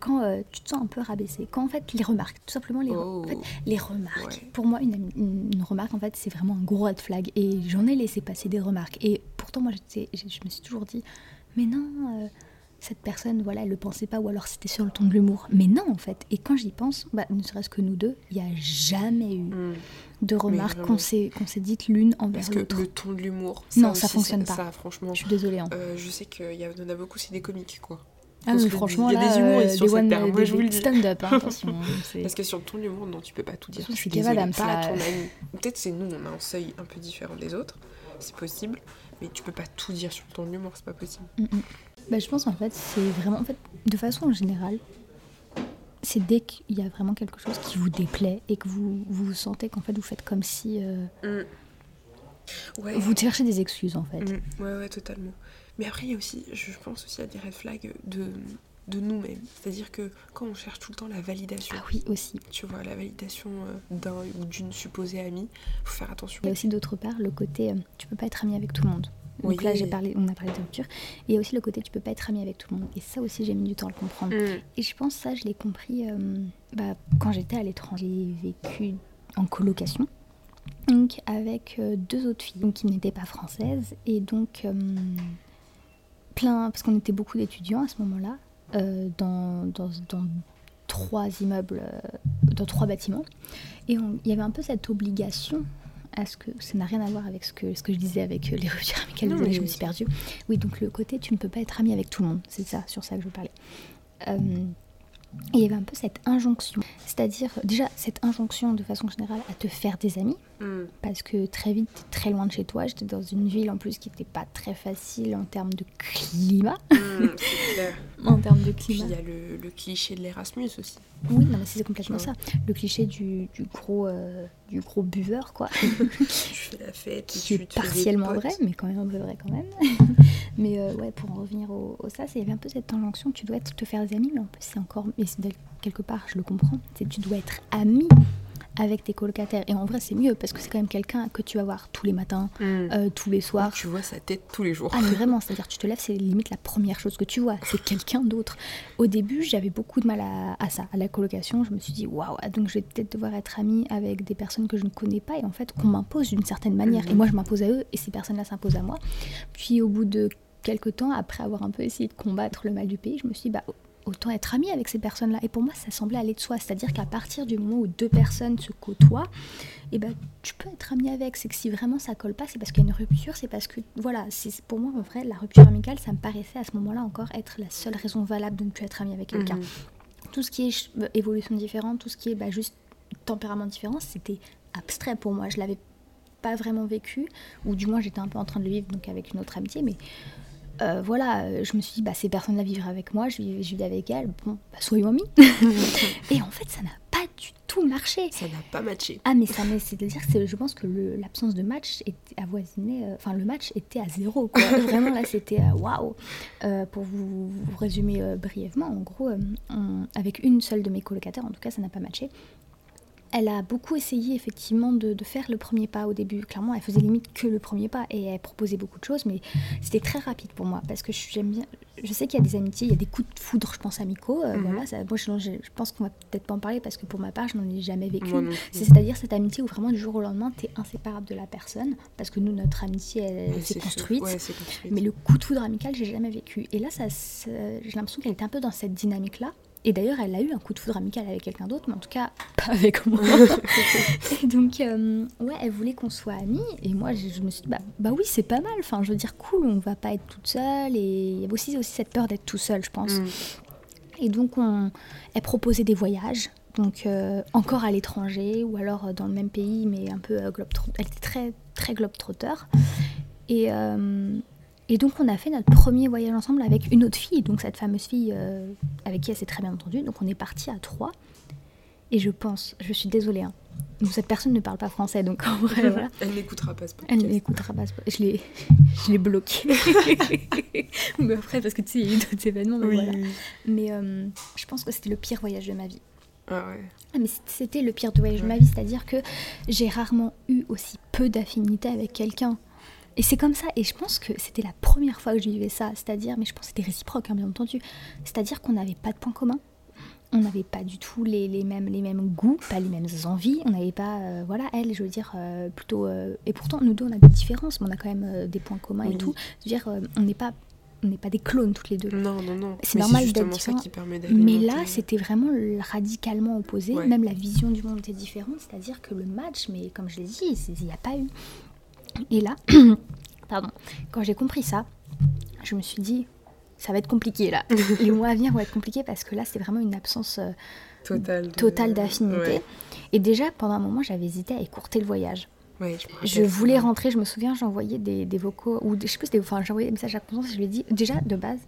quand euh, tu te sens un peu rabaissé, quand en fait les remarques, tout simplement les, Oh. en fait, les remarques. Ouais. Pour moi, une, ami- une- une remarque, en fait, c'est vraiment un gros red flag. Et j'en ai laissé passer des remarques. Et pourtant, moi, je je me suis toujours dit, mais non, euh, cette personne, voilà, elle le pensait pas, ou alors c'était sur le ton de l'humour. Mais non, en fait. Et quand j'y pense, bah, ne serait-ce que nous deux, il n'y a jamais eu Mm. de remarques qu'on s'est dites l'une envers Parce que l'autre. le ton de l'humour, Non, aussi, ça fonctionne pas. Ça, franchement, Je suis désolée. hein. euh, je sais qu'il y, en a beaucoup, c'est des comiques, quoi. Ah que franchement, il y a là, des humoristes euh, sur des cette one- terre, moi, je vous le dis. stand-up, hein, attention. hein, Parce que sur ton de l'humour, non, tu peux pas tout dire. Je suis pas là, à ami. Peut-être c'est nous, on a un seuil un peu différent des autres, c'est possible, mais tu peux pas tout dire sur ton de l'humour, c'est pas possible. Mm, mm. Bah, je pense en fait, c'est vraiment, en fait, de façon générale, c'est dès qu'il y a vraiment quelque chose qui vous déplaît et que vous vous sentez qu'en fait vous faites comme si euh, Ouais. vous cherchez des excuses en fait. Mm, Ouais, ouais, totalement. Mais après, il y a aussi, je pense aussi à des red flags de, de nous-mêmes. C'est-à-dire que quand on cherche tout le temps la validation, Ah oui, aussi. tu vois, la validation euh, d'un ou d'une supposée amie, faut faire attention. Il y a aussi d'autre part le côté, euh, tu peux pas être ami avec tout le monde. Donc Oui. là, j'ai parlé, on a parlé de rupture. Et il y a aussi le côté, tu peux pas être ami avec tout le monde. Et ça aussi, j'ai mis du temps à le comprendre. Mm. Et je pense ça, je l'ai compris euh, bah, quand j'étais à l'étranger. J'ai vécu en colocation, donc avec deux autres filles donc, qui n'étaient pas françaises. Et donc, euh, plein, parce qu'on était beaucoup d'étudiants à ce moment-là, euh, dans, dans, dans trois immeubles, euh, dans trois bâtiments. Et il y avait un peu cette obligation à ce que ça n'a rien à voir avec ce que, ce que je disais avec euh, les ruptures amicales. Non, mais- je me suis perdue. Oui, donc le côté tu ne peux pas être ami avec tout le monde, c'est ça, sur ça que je parlais. Euh, et il y avait un peu cette injonction, c'est-à-dire déjà cette injonction de façon générale à te faire des amis, Mm. parce que très vite, t'es très loin de chez toi. J'étais dans une ville en plus qui n'était pas très facile en termes de climat. Mm, clair. En termes de Puis il climat. y a le, le cliché de l'Erasmus aussi. Oui, non, mais c'est complètement Ouais. ça. Le cliché du, du gros, euh, du gros buveur, quoi. tu fais la fête, qui est partiellement vrai, mais quand même un peu vrai quand même. mais euh, ouais, pour en revenir au, au ça, il y avait un peu cette injonction, tu dois être, te faire des amis, mais en plus c'est encore, mais c'est quelque part, je le comprends, c'est tu dois être ami avec tes colocataires. Et en vrai, c'est mieux parce que c'est quand même quelqu'un que tu vas voir tous les matins, Mm. euh, tous les soirs. Tu vois sa tête tous les jours. Ah mais vraiment, c'est-à-dire tu te lèves, c'est limite la première chose que tu vois, c'est quelqu'un d'autre. Au début, j'avais beaucoup de mal à, à ça, à la colocation. Je me suis dit waouh, donc je vais peut-être devoir être amie avec des personnes que je ne connais pas et en fait qu'on m'impose d'une certaine manière. Mhm. Et moi, je m'impose à eux et ces personnes-là s'imposent à moi. Puis au bout de quelques temps, après avoir un peu essayé de combattre le mal du pays, je me suis dit bah autant être amie avec ces personnes-là. Et pour moi, ça semblait aller de soi. C'est-à-dire qu'à partir du moment où deux personnes se côtoient, et ben tu peux être ami avec. C'est que si vraiment ça colle pas, c'est parce qu'il y a une rupture, c'est parce que voilà, c'est pour moi en vrai la rupture amicale, ça me paraissait à ce moment-là encore être la seule raison valable de ne plus être ami avec quelqu'un. Mhm. Tout ce qui est euh, évolution différente, tout ce qui est bah, juste tempérament différent, c'était abstrait pour moi. Je l'avais pas vraiment vécu, ou du moins j'étais un peu en train de le vivre donc avec une autre amitié, mais euh, voilà, euh, je me suis dit, bah, ces personnes-là vivraient avec moi, je je vis avec elles, bon, bah, soyons amis. Et en fait, ça n'a pas du tout marché. Ça n'a pas matché. Ah mais ça mais c'est-à-dire que je pense que l'absence de match était avoisinée, euh, enfin le match était à zéro quoi. Vraiment là c'était waouh. Euh, pour vous, vous résumer brièvement, en gros, on- avec une seule de mes colocataires, en tout cas ça n'a pas matché. Elle a beaucoup essayé effectivement de, de, faire le premier pas au début. Clairement, elle faisait limite que le premier pas et elle proposait beaucoup de choses, mais c'était très rapide pour moi parce que j'aime bien. Je sais qu'il y a des amitiés, il y a des coups de foudre, je pense amicaux. Euh, mhm. Voilà, ça, moi, je, je, pense qu'on va peut-être pas en parler parce que pour ma part, je n'en ai jamais vécu. C'est-à-dire cette amitié où vraiment du jour au lendemain, tu es inséparable de la personne parce que nous, notre amitié, elle, s'est construite. Mais le coup de foudre amical, j'ai jamais vécu. Et là, ça, j'ai l'impression qu'elle était un peu dans cette dynamique-là. Et d'ailleurs, elle a eu un coup de foudre amical avec quelqu'un d'autre, mais en tout cas, pas avec moi. et donc, euh, ouais, elle voulait qu'on soit amis. Et moi, je, me suis dit, bah, bah, oui, c'est pas mal. Enfin, je veux dire, cool, on va pas être toute seule. Et il y a aussi, aussi cette peur d'être tout seul, je pense. Mm. Et donc, on, elle proposait des voyages. Donc, euh, encore à l'étranger, ou alors euh, dans le même pays, mais un peu globe Elle était très, très globe-trotteur. Et. Et donc on a fait notre premier voyage ensemble avec une autre fille, donc cette fameuse fille euh, avec qui elle s'est très bien entendue. Donc on est parti à trois. Et je pense, je suis désolée, hein, donc cette personne ne parle pas français, donc en vrai, voilà. Elle n'écoutera pas ce podcast. Elle n'écoutera pas ce podcast. Je l'ai, je l'ai bloqué. Mais après, parce que tu sais, il y a eu d'autres événements, mais voilà. Mais euh, je pense que c'était le pire voyage de ma vie. Ah ouais. Ah, mais c'était le pire voyage de ma vie, c'est-à-dire que j'ai rarement eu aussi peu d'affinité avec quelqu'un. Et c'est comme ça, et je pense que c'était la première fois que je vivais ça, c'est-à-dire, mais je pense que c'était réciproque, hein, bien entendu, c'est-à-dire qu'on n'avait pas de points communs, on n'avait pas du tout les, les, mêmes, les mêmes goûts, pas les mêmes envies, on n'avait pas, euh, voilà, elle, je veux dire, euh, plutôt, euh, et pourtant, nous deux, on a des différences, mais on a quand même des points communs et tout, je veux dire, on n'est pas on n'est pas des clones toutes les deux. Non, non, non. C'est normal d'être différent. Mais là, c'était vraiment radicalement opposé. Même la vision du monde était différente. C'est-à-dire que le match, mais comme je l'ai dit, il n'y a pas eu. Et là, pardon, quand j'ai compris ça, je me suis dit, ça va être compliqué là. Les mois à venir vont être compliqués parce que là, c'est vraiment une absence euh, totale, d'affinité. Et déjà, pendant un moment, j'avais hésité à écourter le voyage. je, voulais rentrer, je me souviens, j'envoyais des, des, vocaux, ou je sais plus, enfin, j'envoyais des messages à conscience et je lui ai dit, déjà, de base,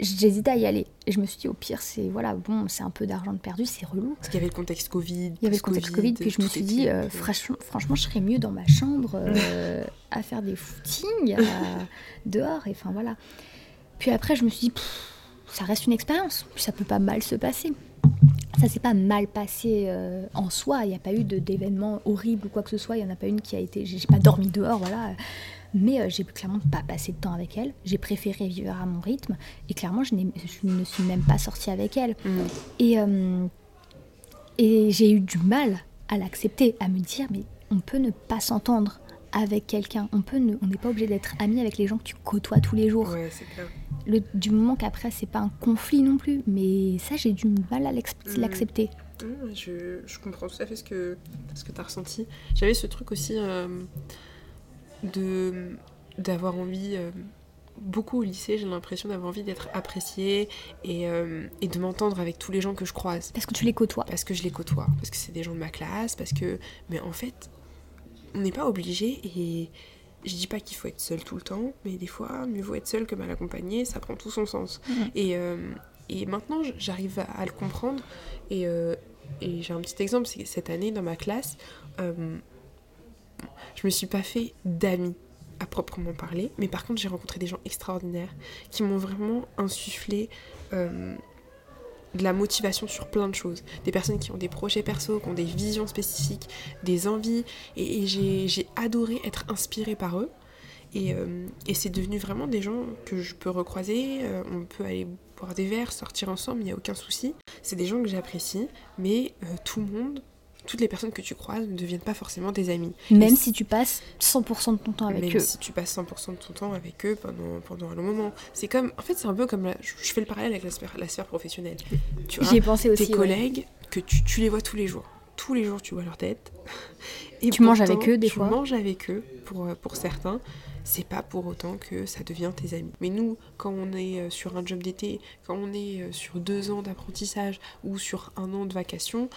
j'hésitais à y aller. Et je me suis dit, au pire, c'est voilà, bon, c'est un peu d'argent de perdu, c'est relou. Parce qu'il y avait le contexte Covid. Il y avait le contexte Covid, puis je me suis dit, euh, franchement, franchement, je serais mieux dans ma chambre euh, à faire des footings dehors. Et enfin, voilà. Puis après, je me suis dit, ça reste une expérience, ça peut pas mal se passer. Ça s'est pas mal passé euh, en soi, il n'y a pas eu d'événements horribles ou quoi que ce soit, il n'y en a pas une qui a été. J'ai pas dormi dehors, voilà mais euh, j'ai clairement pas passé de temps avec elle. J'ai préféré vivre à mon rythme et clairement je, je ne suis même pas sortie avec elle. Mm. Et, euh, et j'ai eu du mal à l'accepter, à me dire mais on peut ne pas s'entendre avec quelqu'un. On peut on n'est pas obligé d'être ami avec les gens que tu côtoies tous les jours. Ouais, clair. Le, du moment qu'après c'est pas un conflit non plus, mais ça j'ai du mal à mm. l'accepter. Mm, je, je, comprends tout à fait ce que, ce que tu as ressenti. J'avais ce truc aussi. Euh, de d'avoir envie euh, beaucoup au lycée, j'ai l'impression d'avoir envie d'être appréciée et, euh, et de m'entendre avec tous les gens que je croise. Parce que tu les côtoies. Parce que je les côtoie, parce que c'est des gens de ma classe, parce que... Mais en fait, on n'est pas obligé et je dis pas qu'il faut être seul tout le temps, mais des fois, mieux vaut être seul que mal accompagné, ça prend tout son sens. Mmh. Et, euh, et maintenant, j'arrive à, le comprendre et, et j'ai un petit exemple, c'est cette année dans ma classe je me suis pas fait d'amis à proprement parler, mais par contre j'ai rencontré des gens extraordinaires qui m'ont vraiment insufflé euh, de la motivation sur plein de choses. Des personnes qui ont des projets perso, qui ont des visions spécifiques, des envies, et, j'ai adoré être inspirée par eux. Et, euh, et c'est devenu vraiment des gens que je peux recroiser, euh, on peut aller boire des verres, sortir ensemble, il n'y a aucun souci. C'est des gens que j'apprécie, mais tout le monde toutes les personnes que tu croises ne deviennent pas forcément des amis. Même si tu passes 100% de ton temps avec eux. Même si tu passes 100% de ton temps avec eux pendant, pendant un long moment. C'est comme, en fait, c'est un peu comme, je fais le parallèle avec la sphère, la sphère professionnelle. Tu J'y ai pensé aussi. Tes collègues, que tu, tu, les vois tous les jours. Tous les jours, tu vois leur tête. Et tu manges avec eux des fois. Tu manges avec eux, pour, pour certains c'est pas pour autant que ça devient tes amis. Mais nous, quand on est euh, sur un job d'été, quand on est euh, sur deux ans d'apprentissage ou sur un an de vacation,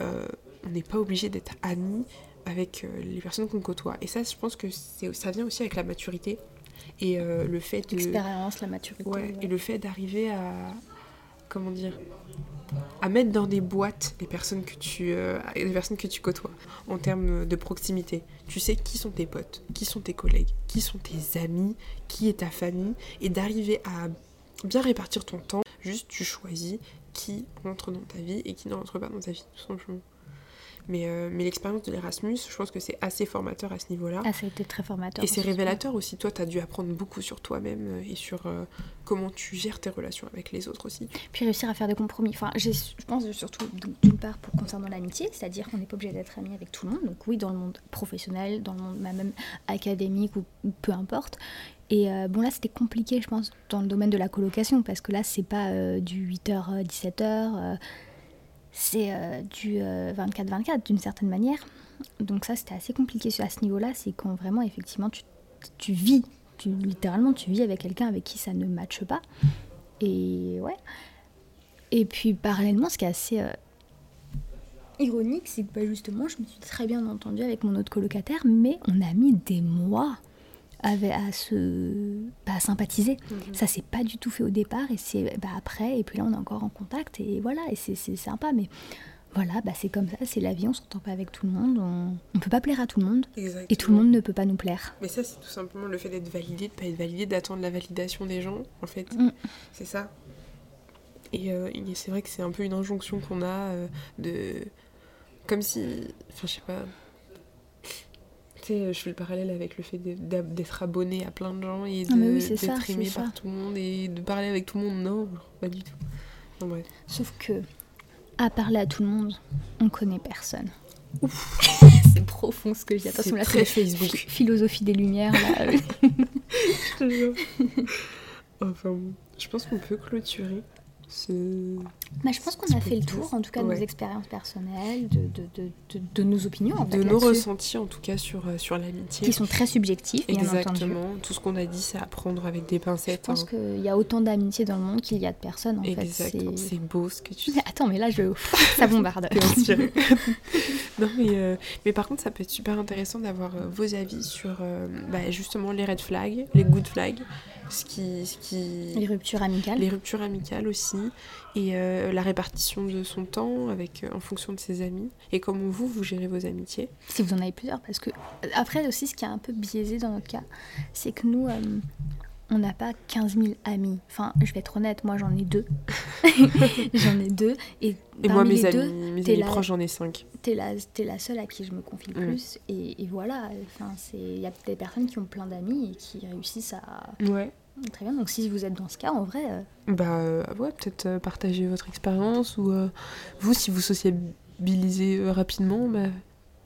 euh, on n'est pas obligé d'être amis avec euh, les personnes qu'on côtoie. Et ça, je pense que ça vient aussi avec la maturité et euh, le fait de l'expérience, la maturité. Ouais, Et le fait d'arriver à comment dire à mettre dans des boîtes les personnes que tu euh, les personnes que tu côtoies en termes de proximité. Tu sais qui sont tes potes, qui sont tes collègues, qui sont tes amis, qui est ta famille et d'arriver à bien répartir ton temps. Juste tu choisis qui rentre dans ta vie et qui ne rentre pas dans ta vie tout simplement. Mais, euh, mais l'expérience de l'Erasmus, je pense que c'est assez formateur à ce niveau-là. Ah, ça a été très formateur. Et c'est révélateur aussi. Toi, tu as dû apprendre beaucoup sur toi-même euh, et sur euh, comment tu gères tes relations avec les autres aussi. Puis réussir à faire des compromis. Enfin, je pense surtout d'une part pour concernant l'amitié, c'est-à-dire qu'on n'est pas obligé d'être ami avec tout le monde. Donc oui, dans le monde professionnel, dans le monde même académique ou, ou peu importe. Et euh, bon là, c'était compliqué, je pense, dans le domaine de la colocation parce que là, c'est pas euh, du 8h 17h, c'est euh, du 24-24 d'une certaine manière. Donc ça, c'était assez compliqué à ce niveau-là. C'est quand vraiment, effectivement, tu, tu vis, tu, littéralement, tu vis avec quelqu'un avec qui ça ne matche pas. Et ouais. Et puis parallèlement, ce qui est assez euh, ironique, c'est que bah, justement, je me suis très bien entendue avec mon autre colocataire, mais on a mis des mois avec- à se bah, à sympathiser. Ça s'est pas du tout fait au départ et c'est bah, après, et puis là on est encore en contact et voilà, et c'est c'est sympa, mais voilà, bah, c'est comme ça, c'est la vie, on s'entend pas avec tout le monde, on, on peut pas plaire à tout le monde Exactement. et tout le monde ne peut pas nous plaire. Mais ça, c'est tout simplement le fait d'être validé, de pas être validé, d'attendre la validation des gens, en fait. Mm. C'est ça. Et, euh, et c'est vrai que c'est un peu une injonction qu'on a euh, de. Comme si. Enfin, je sais pas. Sais, je fais le parallèle avec le fait d'être abonné à plein de gens et Ah, oui, d'être aimé par ça. tout le monde et de parler avec tout le monde. Non, pas du tout. Non, bref. Sauf que, à parler à tout le monde, on connaît personne. c'est profond ce que dis. Attention, là, c'est Facebook. philosophie des lumières. Là. Je te jure. enfin, bon, je pense qu'on peut clôturer Mais je pense qu'on a fait le tour, en tout cas, de Ouais. nos expériences personnelles, de, de, de, nos opinions, en fait, de nos ressentis, en tout cas, sur, euh, sur l'amitié. qui sont très subjectifs, bien entendu. Exactement. Tout ce qu'on a dit, c'est à prendre avec des Je pincettes. pense hein. qu'il y a autant d'amitié dans le monde qu'il y a de personnes, en Exactement. fait. C'est beau ce que tu dis. Attends, mais là, je... ça bombarde. Non, mais, euh, mais par contre, ça peut être super intéressant d'avoir euh, vos avis sur euh, bah, justement les red flags, les good flags, ce qui, ce qui... Les ruptures amicales. les ruptures amicales aussi, et euh, la répartition de son temps avec, euh, en fonction de ses amis, et comment vous, vous gérez vos amitiés. Si vous en avez plusieurs, parce que après aussi, ce qui est un peu biaisé dans notre cas, c'est que nous, euh, on n'a pas 15 000 amis. Enfin, je vais être honnête, moi j'en ai deux. j'en ai deux, et, moi, mes les amis, deux, mes t'es amis la- proches, j'en ai cinq. t'es la, la seule à qui je me confie le plus, et, et voilà. Enfin, c'est, il y a des personnes qui ont plein d'amis et qui réussissent à Ouais. très bien. Donc si vous êtes dans ce cas, en vrai, euh, Bah euh, ouais, peut-être euh, partager votre expérience ou vous, si vous sociabilisez rapidement, bah,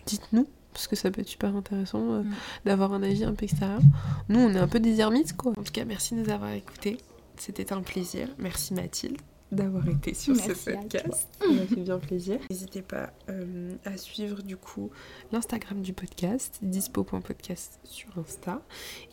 dites-nous. Parce que ça peut être super intéressant euh, Mm. d'avoir un avis un peu extérieur. Nous, on est un peu des ermites, quoi. En tout cas, merci de nous avoir écoutés. C'était un plaisir. Merci Mathilde d'avoir été sur Merci ce podcast. Ça m'a fait bien plaisir. N'hésitez pas euh, à suivre du coup l'Instagram du podcast, dispo.podcast sur Insta.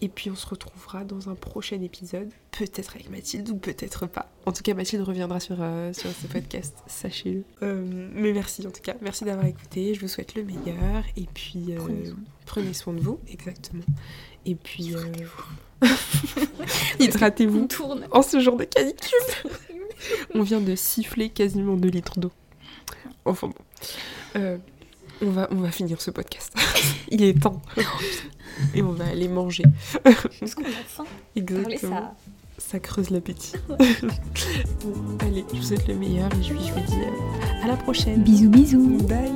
Et puis on se retrouvera dans un prochain épisode, peut-être avec Mathilde ou peut-être pas. En tout cas, Mathilde reviendra sur, euh, sur ce podcast, sachez-le. Euh, mais merci en tout cas, merci d'avoir écouté. Je vous souhaite le meilleur. Et puis Prenez soin. prenez soin de vous, exactement. Et puis hydratez-vous tourne. en ce jour de canicule. On vient de siffler quasiment 2 litres d'eau. Enfin bon. Euh, on, va, on va finir ce podcast. Il est temps. Et on va aller manger. Parce qu'on a faim. Parler, Exactement. ça... Ça creuse l'appétit. bon, allez, je vous souhaite le meilleur et je, je vous dis euh, à la prochaine. Bisous, bisous. Bye.